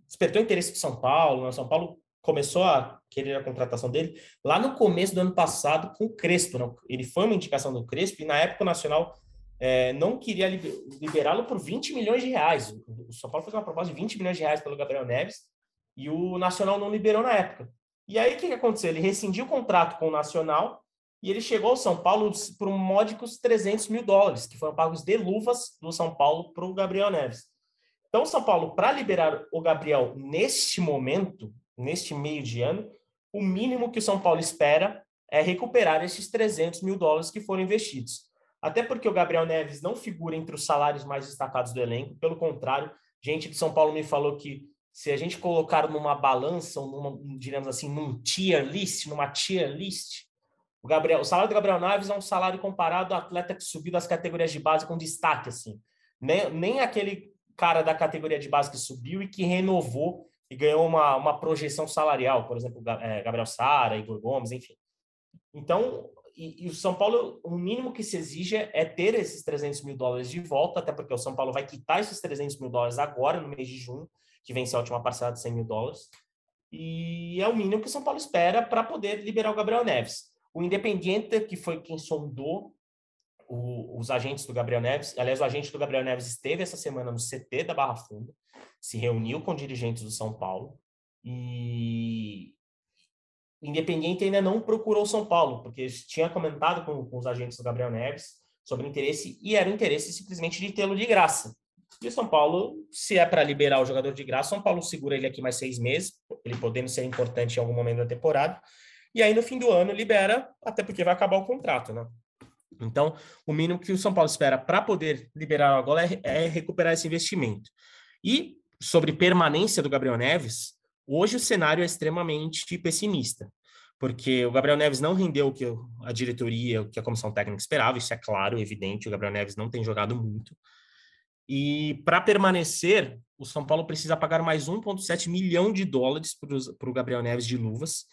despertou interesse de São Paulo. Né? São Paulo começou a querer a contratação dele lá no começo do ano passado com o Crespo. Né? Ele foi uma indicação do Crespo e na época o Nacional é, não queria liberá-lo por 20 milhões de reais. O São Paulo fez uma proposta de 20 milhões de reais pelo Gabriel Neves e o Nacional não liberou na época. E aí o que, que aconteceu? Ele rescindiu o contrato com o Nacional e ele chegou ao São Paulo por um módicos 300 mil dólares, que foram pagos de luvas do São Paulo para o Gabriel Neves. Então, São Paulo, para liberar o Gabriel neste momento, neste meio de ano, o mínimo que o São Paulo espera é recuperar esses 300 mil dólares que foram investidos. Até porque o Gabriel Neves não figura entre os salários mais destacados do elenco, pelo contrário, Gente de São Paulo me falou que se a gente colocar numa balança, ou numa, digamos assim, num tier list, numa tier list, o, Gabriel, o salário do Gabriel Naves é um salário comparado ao atleta que subiu das categorias de base com destaque, assim. Nem, nem aquele cara da categoria de base que subiu e que renovou e ganhou uma, uma projeção salarial, por exemplo, é, Gabriel Sara, Igor Gomes, enfim. Então, e, e, o São Paulo, o mínimo que se exige é ter esses 300 mil dólares de volta, até porque o São Paulo vai quitar esses 300 mil dólares agora, no mês de junho, que vence a última parcela de 100 mil dólares. E é o mínimo que o São Paulo espera para poder liberar o Gabriel Neves. O Independiente, que foi quem sondou o, os agentes do Gabriel Neves, aliás, o agente do Gabriel Neves esteve essa semana no CT da Barra Funda, se reuniu com dirigentes do São Paulo e o Independiente ainda não procurou o São Paulo, porque tinha comentado com, com os agentes do Gabriel Neves sobre interesse e era o interesse simplesmente de tê-lo de graça. E o São Paulo, se é para liberar o jogador de graça, São Paulo segura ele aqui mais seis meses, ele podendo ser importante em algum momento da temporada. E aí, no fim do ano, libera, até porque vai acabar o contrato, né? Então, o mínimo que o São Paulo espera para poder liberar agora é, é recuperar esse investimento. E sobre permanência do Gabriel Neves, hoje o cenário é extremamente pessimista, porque o Gabriel Neves não rendeu o que a diretoria, o que a comissão técnica esperava, isso é claro, evidente, o Gabriel Neves não tem jogado muito. E para permanecer, o São Paulo precisa pagar mais 1,7 milhão de dólares para o Gabriel Neves de luvas.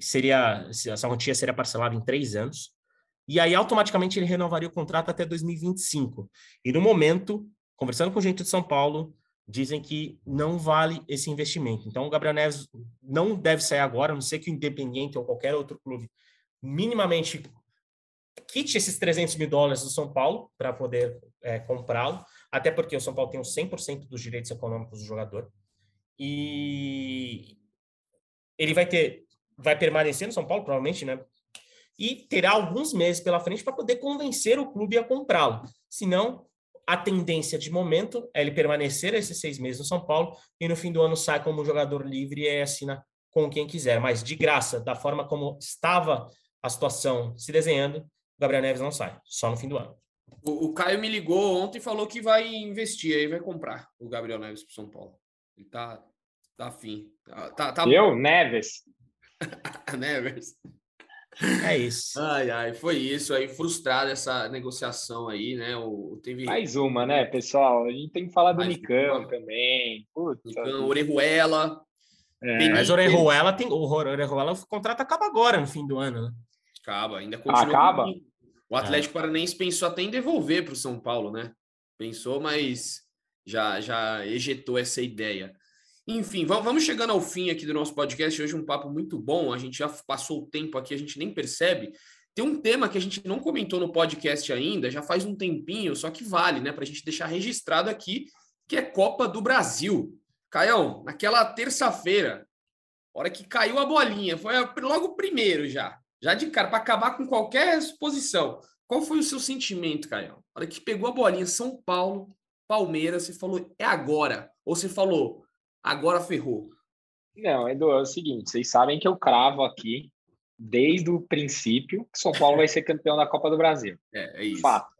Seria, essa quantia seria parcelada em três anos. E aí, automaticamente, ele renovaria o contrato até 2025. E no momento, conversando com gente de São Paulo, dizem que não vale esse investimento. Então, o Gabriel Neves não deve sair agora, a não ser que o Independiente ou qualquer outro clube minimamente quite esses 300 mil dólares do São Paulo para poder é, comprá-lo até porque o São Paulo tem os 100% dos direitos econômicos do jogador. E ele vai ter, vai permanecer no São Paulo, provavelmente, né? E terá alguns meses pela frente para poder convencer o clube a comprá-lo. Senão, a tendência de momento é ele permanecer esses seis meses no São Paulo e no fim do ano sai como jogador livre e assina com quem quiser. Mas de graça, da forma como estava a situação se desenhando, Gabriel Neves não sai, só no fim do ano. O, o, Caio me ligou ontem e falou que vai investir aí, vai comprar o Gabriel Neves para São Paulo. Ele tá, tá afim. Tá, tá, tá... Eu? Neves? [laughs] Neves. É isso. Ai, ai, foi isso aí, frustrada essa negociação aí, né? O, teve... Mais uma, né, pessoal? A gente tem que falar do Nicão também. Nicão, Orejuela. É. Mas Orejuela tem. O Orejuela, o contrato acaba agora, no fim do ano, né? Acaba, ainda continua. Acaba? O Atlético é. Paranaense pensou até em devolver para o São Paulo, né? Pensou, mas já, já ejetou essa ideia. Enfim, vamos chegando ao fim aqui do nosso podcast. Hoje um papo muito bom. A gente já passou o tempo aqui, a gente nem percebe. Tem um tema que a gente não comentou no podcast ainda, já faz um tempinho, só que vale, né? Para a gente deixar registrado aqui, que é Copa do Brasil. Caião, naquela terça-feira, hora que caiu a bolinha, foi logo o primeiro já. Já de cara, para acabar com qualquer exposição. Qual foi o seu sentimento, Caio? Na hora que pegou a bolinha São Paulo, Palmeiras, você falou, é agora. Ou você falou, agora ferrou. Não, Edu, é o seguinte, vocês sabem que eu cravo aqui, desde o princípio, que São Paulo vai ser campeão da Copa do Brasil. [laughs] É, é isso. Fato.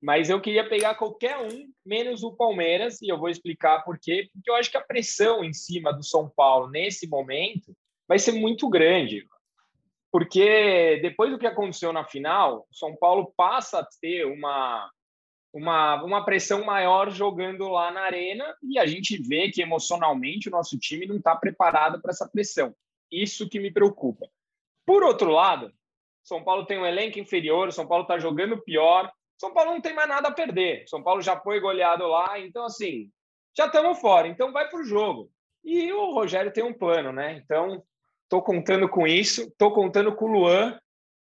Mas eu queria pegar qualquer um, menos o Palmeiras, e eu vou explicar por quê. Porque eu acho que a pressão em cima do São Paulo nesse momento vai ser muito grande porque depois do que aconteceu na final, São Paulo passa a ter uma, uma, uma pressão maior jogando lá na arena e a gente vê que emocionalmente o nosso time não está preparado para essa pressão. Isso que me preocupa. Por outro lado, São Paulo tem um elenco inferior, São Paulo está jogando pior, São Paulo não tem mais nada a perder. São Paulo já foi goleado lá, então assim, já estamos fora, então vai para o jogo. E o Rogério tem um plano, né? Então Estou contando com isso, estou contando com o Luan,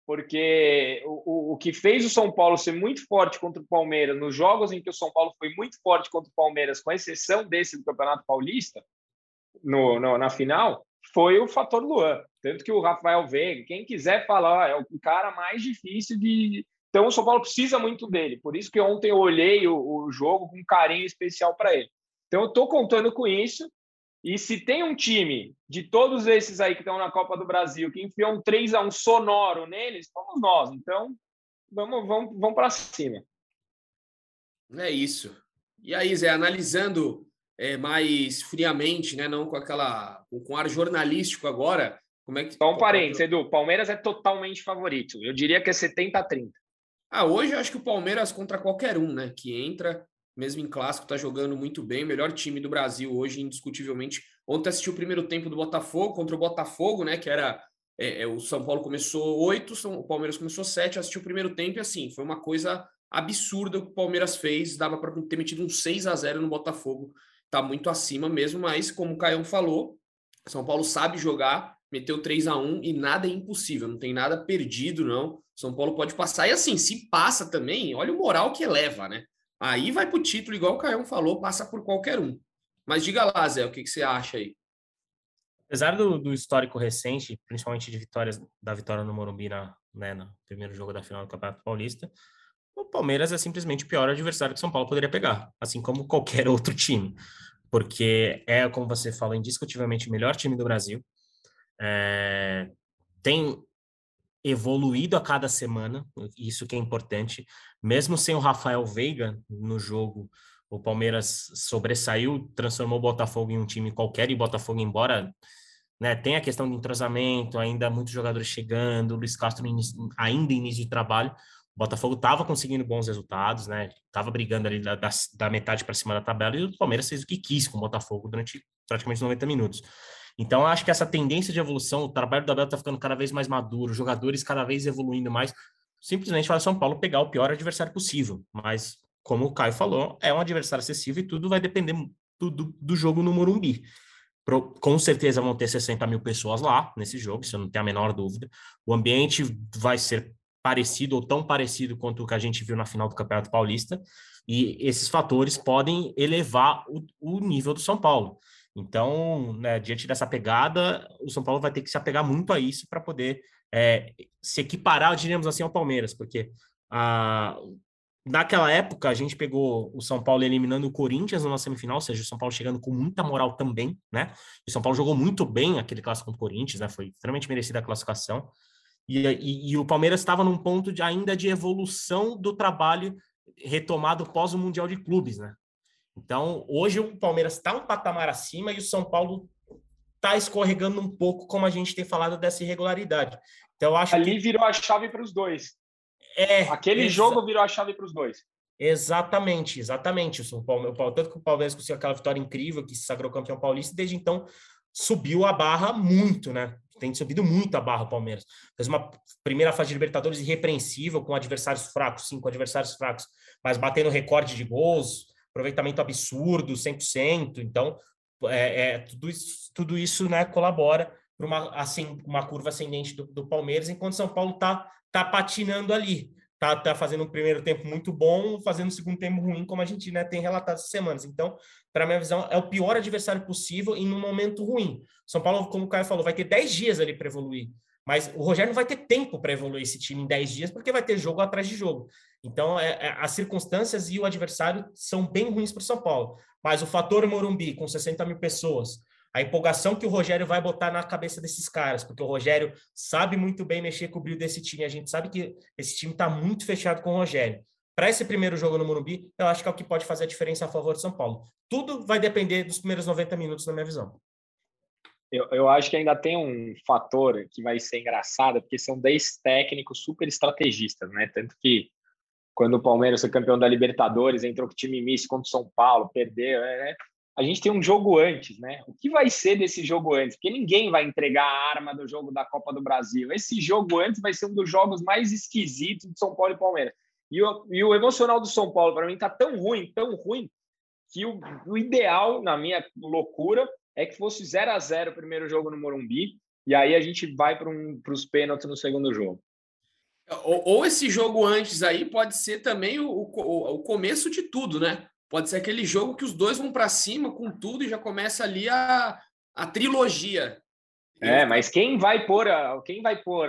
porque o, o que fez o São Paulo ser muito forte contra o Palmeiras, nos jogos em que o São Paulo foi muito forte contra o Palmeiras, com exceção desse do Campeonato Paulista, no, no na final, foi o fator Luan. Tanto que o Rafael Veiga, quem quiser falar, é o cara mais difícil de. Então o São Paulo precisa muito dele. Por isso que ontem eu olhei o, o jogo com carinho especial para ele. Então eu estou contando com isso. E se tem um time de todos esses aí que estão na Copa do Brasil que enfiou um 3 a 1 sonoro neles, somos nós. Então, vamos, vamos, vamos para cima. É isso. E aí, Zé, analisando é, mais friamente, né? Não com aquela com ar jornalístico agora. Como é que Só um parênteses, Edu. Palmeiras é totalmente favorito. Eu diria que é 70 a 30. Ah, hoje eu acho que o Palmeiras contra qualquer um, né? Que entra, mesmo em clássico, está jogando muito bem. Melhor time do Brasil hoje, indiscutivelmente. Ontem assisti o primeiro tempo do Botafogo contra o Botafogo, né? Que era. É, é, o São Paulo começou oito, o Palmeiras começou sete. Assisti o primeiro tempo e assim, foi uma coisa absurda o que o Palmeiras fez. Dava para ter metido um 6 a 0 no Botafogo. Tá muito acima mesmo, mas como o Caião falou, São Paulo sabe jogar, meteu 3 a 1 e nada é impossível, não tem nada perdido, não. São Paulo pode passar. E assim, se passa também, olha o moral que eleva, né? Aí vai pro título, igual o Caião falou, passa por qualquer um. Mas diga lá, Zé, o que, que você acha aí? Apesar do, do, histórico recente, principalmente de vitórias da vitória no Morumbi na, né, no primeiro jogo da final do Campeonato Paulista, o Palmeiras é simplesmente o pior adversário que São Paulo poderia pegar, assim como qualquer [laughs] outro time, porque é, como você fala, indiscutivelmente o melhor time do Brasil, é, tem evoluído a cada semana, isso que é importante. Mesmo sem o Rafael Veiga no jogo, o Palmeiras sobressaiu, transformou o Botafogo em um time qualquer e Botafogo, embora né, tenha a questão de entrosamento, ainda muitos jogadores chegando, Luiz Castro ainda início de trabalho, o Botafogo estava conseguindo bons resultados, né? Brigando ali da, da, da metade para cima da tabela e o Palmeiras fez o que quis com o Botafogo durante praticamente 90 minutos. Então, acho que essa tendência de evolução, o trabalho do Abel está ficando cada vez mais maduro, jogadores cada vez evoluindo mais. Simplesmente faz São Paulo pegar o pior adversário possível. Mas, como o Caio falou, é um adversário acessível e tudo vai depender do, do, do jogo no Morumbi. Pro, com certeza vão ter 60 mil pessoas lá nesse jogo, isso eu não tenho a menor dúvida. O ambiente vai ser parecido ou tão parecido quanto o que a gente viu na final do Campeonato Paulista, e esses fatores podem elevar o, o nível do São Paulo. Então, né, diante dessa pegada, o São Paulo vai ter que se apegar muito a isso para poder é, se equiparar, diríamos assim, ao Palmeiras, porque a, naquela época a gente pegou o São Paulo eliminando o Corinthians na semifinal, ou seja, o São Paulo chegando com muita moral também, né? O São Paulo jogou muito bem aquele clássico contra o Corinthians, né? Foi extremamente merecida a classificação. E, e, e o Palmeiras estava num ponto de, ainda de evolução do trabalho retomado pós o Mundial de Clubes, né? Então, hoje o Palmeiras está um patamar acima e o São Paulo está escorregando um pouco, como a gente tem falado dessa irregularidade. Então, eu acho Ali que... virou a chave para os dois. É, Aquele exa... jogo virou a chave para os dois. Exatamente, exatamente. O São Paulo, tanto que o Palmeiras conseguiu aquela vitória incrível que se sagrou campeão paulista, e desde então subiu a barra muito, né? Tem subido muito a barra o Palmeiras. Fez uma primeira fase de Libertadores irrepreensível, com adversários fracos, cinco adversários fracos, mas batendo recorde de gols, aproveitamento absurdo, 100%. Então, é, é tudo isso, tudo isso né, colabora para uma, assim, uma curva ascendente do, do Palmeiras, enquanto São Paulo está tá patinando ali. Tá, tá fazendo um primeiro tempo muito bom, fazendo um segundo tempo ruim, como a gente né, tem relatado essas semanas. Então, para minha visão, é o pior adversário possível em um momento ruim. São Paulo, como o Caio falou, vai ter 10 dias ali para evoluir. Mas o Rogério não vai ter tempo para evoluir esse time em 10 dias, porque vai ter jogo atrás de jogo. Então, é, é, as circunstâncias e o adversário são bem ruins para o São Paulo. Mas o fator Morumbi, com 60 mil pessoas, a empolgação que o Rogério vai botar na cabeça desses caras, porque o Rogério sabe muito bem mexer com o brilho desse time. A gente sabe que esse time está muito fechado com o Rogério. Para esse primeiro jogo no Morumbi, eu acho que é o que pode fazer a diferença a favor de São Paulo. Tudo vai depender dos primeiros 90 minutos, na minha visão. Eu, eu acho que ainda tem um fator que vai ser engraçado, porque são 10 técnicos super estrategistas, né? Tanto que quando o Palmeiras foi campeão da Libertadores, entrou com time misto contra o São Paulo, perdeu, né? A gente tem um jogo antes, né? O que vai ser desse jogo antes? Porque ninguém vai entregar a arma do jogo da Copa do Brasil. Esse jogo antes vai ser um dos jogos mais esquisitos de São Paulo e Palmeiras. E o, e o emocional do São Paulo, para mim, tá tão ruim, tão ruim, que o, o ideal, na minha loucura, é que fosse 0 a 0 o primeiro jogo no Morumbi, e aí a gente vai para um, os pênaltis no segundo jogo. Ou, ou, esse jogo antes aí pode ser também o, o, o, começo de tudo, né? Pode ser aquele jogo que os dois vão para cima com tudo e já começa ali a, a trilogia. É, mas quem vai pôr, quem vai pôr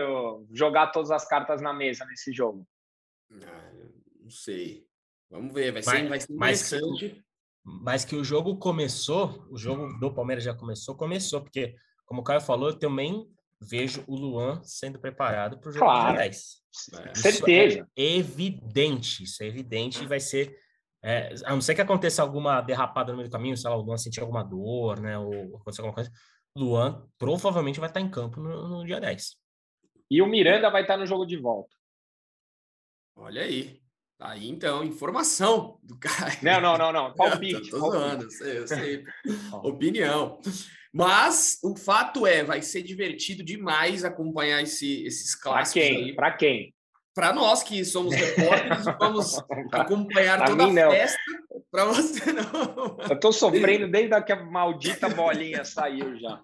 jogar todas as cartas na mesa nesse jogo? Ah, não sei. Vamos ver, vai ser, vai ser interessante. Mas que o jogo começou, o jogo do Palmeiras já começou, começou, porque, como o Caio falou, eu também vejo o Luan sendo preparado para o jogo claro. 10. É. Certeza. É evidente, isso é evidente e vai ser É, a não ser que aconteça alguma derrapada no meio do caminho, sei lá, o Luan sentir alguma dor, né? Ou acontecer alguma coisa. Luan provavelmente vai estar em campo no, no dia 10. E o Miranda vai estar no jogo de volta. Olha aí. Tá aí então, informação do cara. Não, não, não, não. [laughs] Palpite. Tô zoando, eu sei, eu sei. [laughs] Opinião. Mas o fato é, vai ser divertido demais acompanhar esse, esses clássicos. Para quem? Para quem? Para nós que somos repórteres, vamos [laughs] acompanhar toda a não. festa. Para você não. Eu tô sofrendo desde que a maldita bolinha saiu já.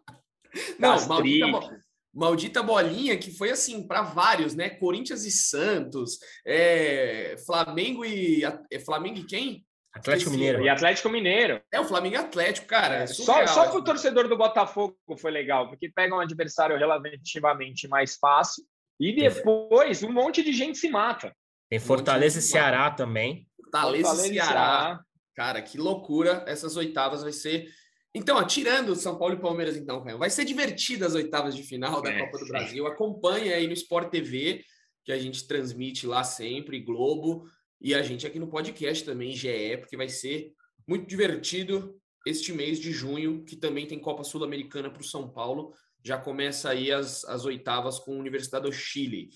Não, maldita, maldita bolinha que foi assim para vários, né? Corinthians e Santos, é, Flamengo e é, Flamengo e quem? Atlético Mineiro. E Atlético Mineiro. É, o Flamengo e Atlético, cara. É só só para o torcedor do Botafogo foi legal, porque pega um adversário relativamente mais fácil e depois um monte de gente se mata. Tem Fortaleza um e Ceará também. Fortaleza, Fortaleza e Ceará. Ceará. Cara, que loucura. Essas oitavas vai ser. Então, ó, tirando São Paulo e Palmeiras, então, vai ser divertida as oitavas de final da é, Copa do Brasil. Acompanha aí no Sport TV, que a gente transmite lá sempre, Globo. E a gente aqui no podcast também, GE, porque vai ser muito divertido este mês de junho, que também tem Copa Sul-Americana para o São Paulo. Já começa aí as, as oitavas com a Universidade do Chile.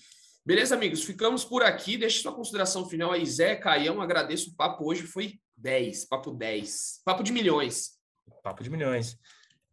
Beleza, amigos? Ficamos por aqui. Deixe sua consideração final aí, Zé, Caião. Agradeço o papo hoje, foi 10, papo 10. Papo de milhões. Papo de milhões.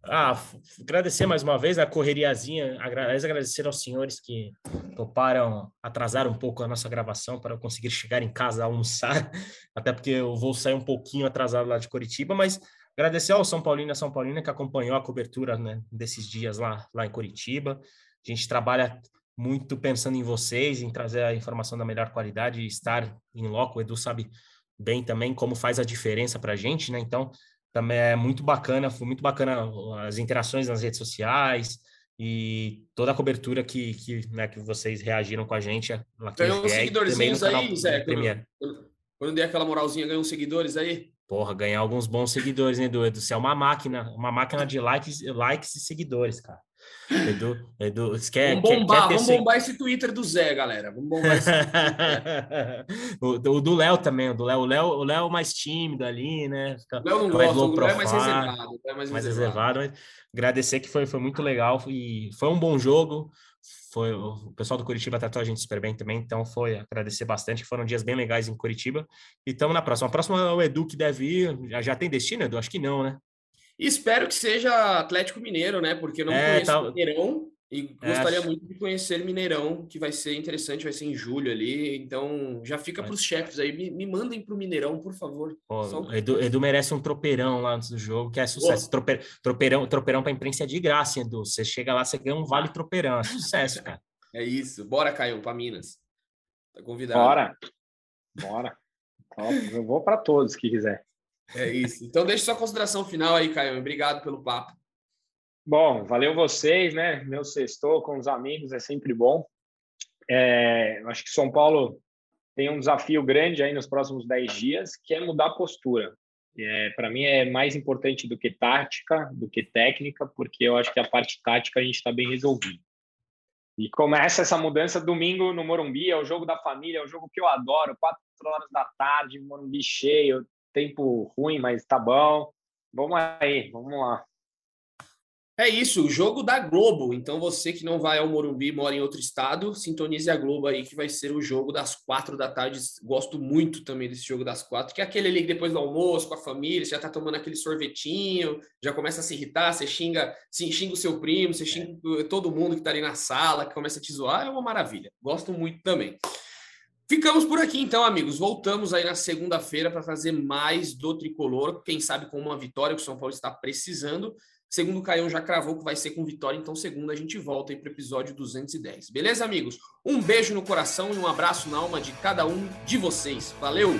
Ah, agradecer mais uma vez a correriazinha, agradecer aos senhores que toparam atrasar um pouco a nossa gravação para eu conseguir chegar em casa almoçar, [laughs] até porque eu vou sair um pouquinho atrasado lá de Curitiba, mas agradecer ao São Paulino e a São Paulina que acompanhou a cobertura né, desses dias lá, lá em Curitiba. A gente trabalha muito pensando em vocês, em trazer a informação da melhor qualidade e estar em loco. O Edu sabe bem também como faz a diferença para a gente, né? Então, também é muito bacana, foi muito bacana as interações nas redes sociais e toda a cobertura que, que, né, que vocês reagiram com a gente. Ganhou uns seguidorzinhos aí, Zé? Quando, quando dei aquela moralzinha, ganhou uns seguidores aí? Porra, ganhar alguns bons seguidores, né, Edu? Você é uma máquina, uma máquina de likes, likes e seguidores, cara. Edu, Edu, quer, vamos bombar, quer, vamos bombar esse Twitter do Zé, galera. Vamos bombar esse [laughs] o, o, do Léo também, o do Léo, o Léo, o Léo mais tímido ali, né? O Léo não gosta, o Léo é mais reservado. É mais, mais reservado. mas agradecer que foi, foi muito legal e foi um bom jogo. Foi, o pessoal do Curitiba tratou a gente super bem também, então foi agradecer bastante, foram dias bem legais em Curitiba. E estamos na próxima. A próxima é o Edu que deve ir. Já, já tem destino, Edu? Acho que não, né? Espero que seja Atlético Mineiro, né? Porque eu não é, conheço tá... Mineirão e é, gostaria acho... muito de conhecer Mineirão, que vai ser interessante, vai ser em julho ali. Então já fica para os chefes aí, me, me mandem para o Mineirão, por favor. um... Edu, Edu, merece um tropeirão lá antes do jogo, que é sucesso. Trope... Tropeirão, tropeirão para imprensa é de graça, Edu. Você chega lá, você ganha um vale tropeirão, é sucesso, cara. [laughs] é isso. Bora, Caio, para Minas. Tá convidado. Bora. Bora. Eu vou para todos que quiser. É isso. Então, deixe sua consideração final aí, Caio. Obrigado pelo papo. Bom, valeu vocês, né? Meu sextou com os amigos é sempre bom. É, acho que São Paulo tem um desafio grande aí nos próximos 10 dias, que é mudar a postura. É, Para mim é mais importante do que tática, do que técnica, porque eu acho que a parte tática a gente está bem resolvido. E começa essa mudança domingo no Morumbi, é o jogo da família, é o jogo que eu adoro, quatro horas da tarde, Morumbi cheio, tempo ruim, mas tá bom. Vamos aí, vamos lá. É isso, o jogo da Globo. Então você que não vai ao Morumbi, mora em outro estado, sintonize a Globo aí que vai ser o jogo das quatro da tarde. Gosto muito também desse jogo das quatro, que é aquele ali depois do almoço com a família, você já tá tomando aquele sorvetinho, já começa a se irritar, você xinga, se xinga o seu primo, você xinga todo mundo que tá ali na sala, que começa a te zoar, é uma maravilha. Gosto muito também. Ficamos por aqui então, amigos. Voltamos aí na segunda-feira para fazer mais do tricolor. Quem sabe com uma vitória que o São Paulo está precisando. Segundo o Caião já cravou que vai ser com vitória, então segunda a gente volta aí para o episódio 210. Beleza, amigos? Um beijo no coração e um abraço na alma de cada um de vocês. Valeu!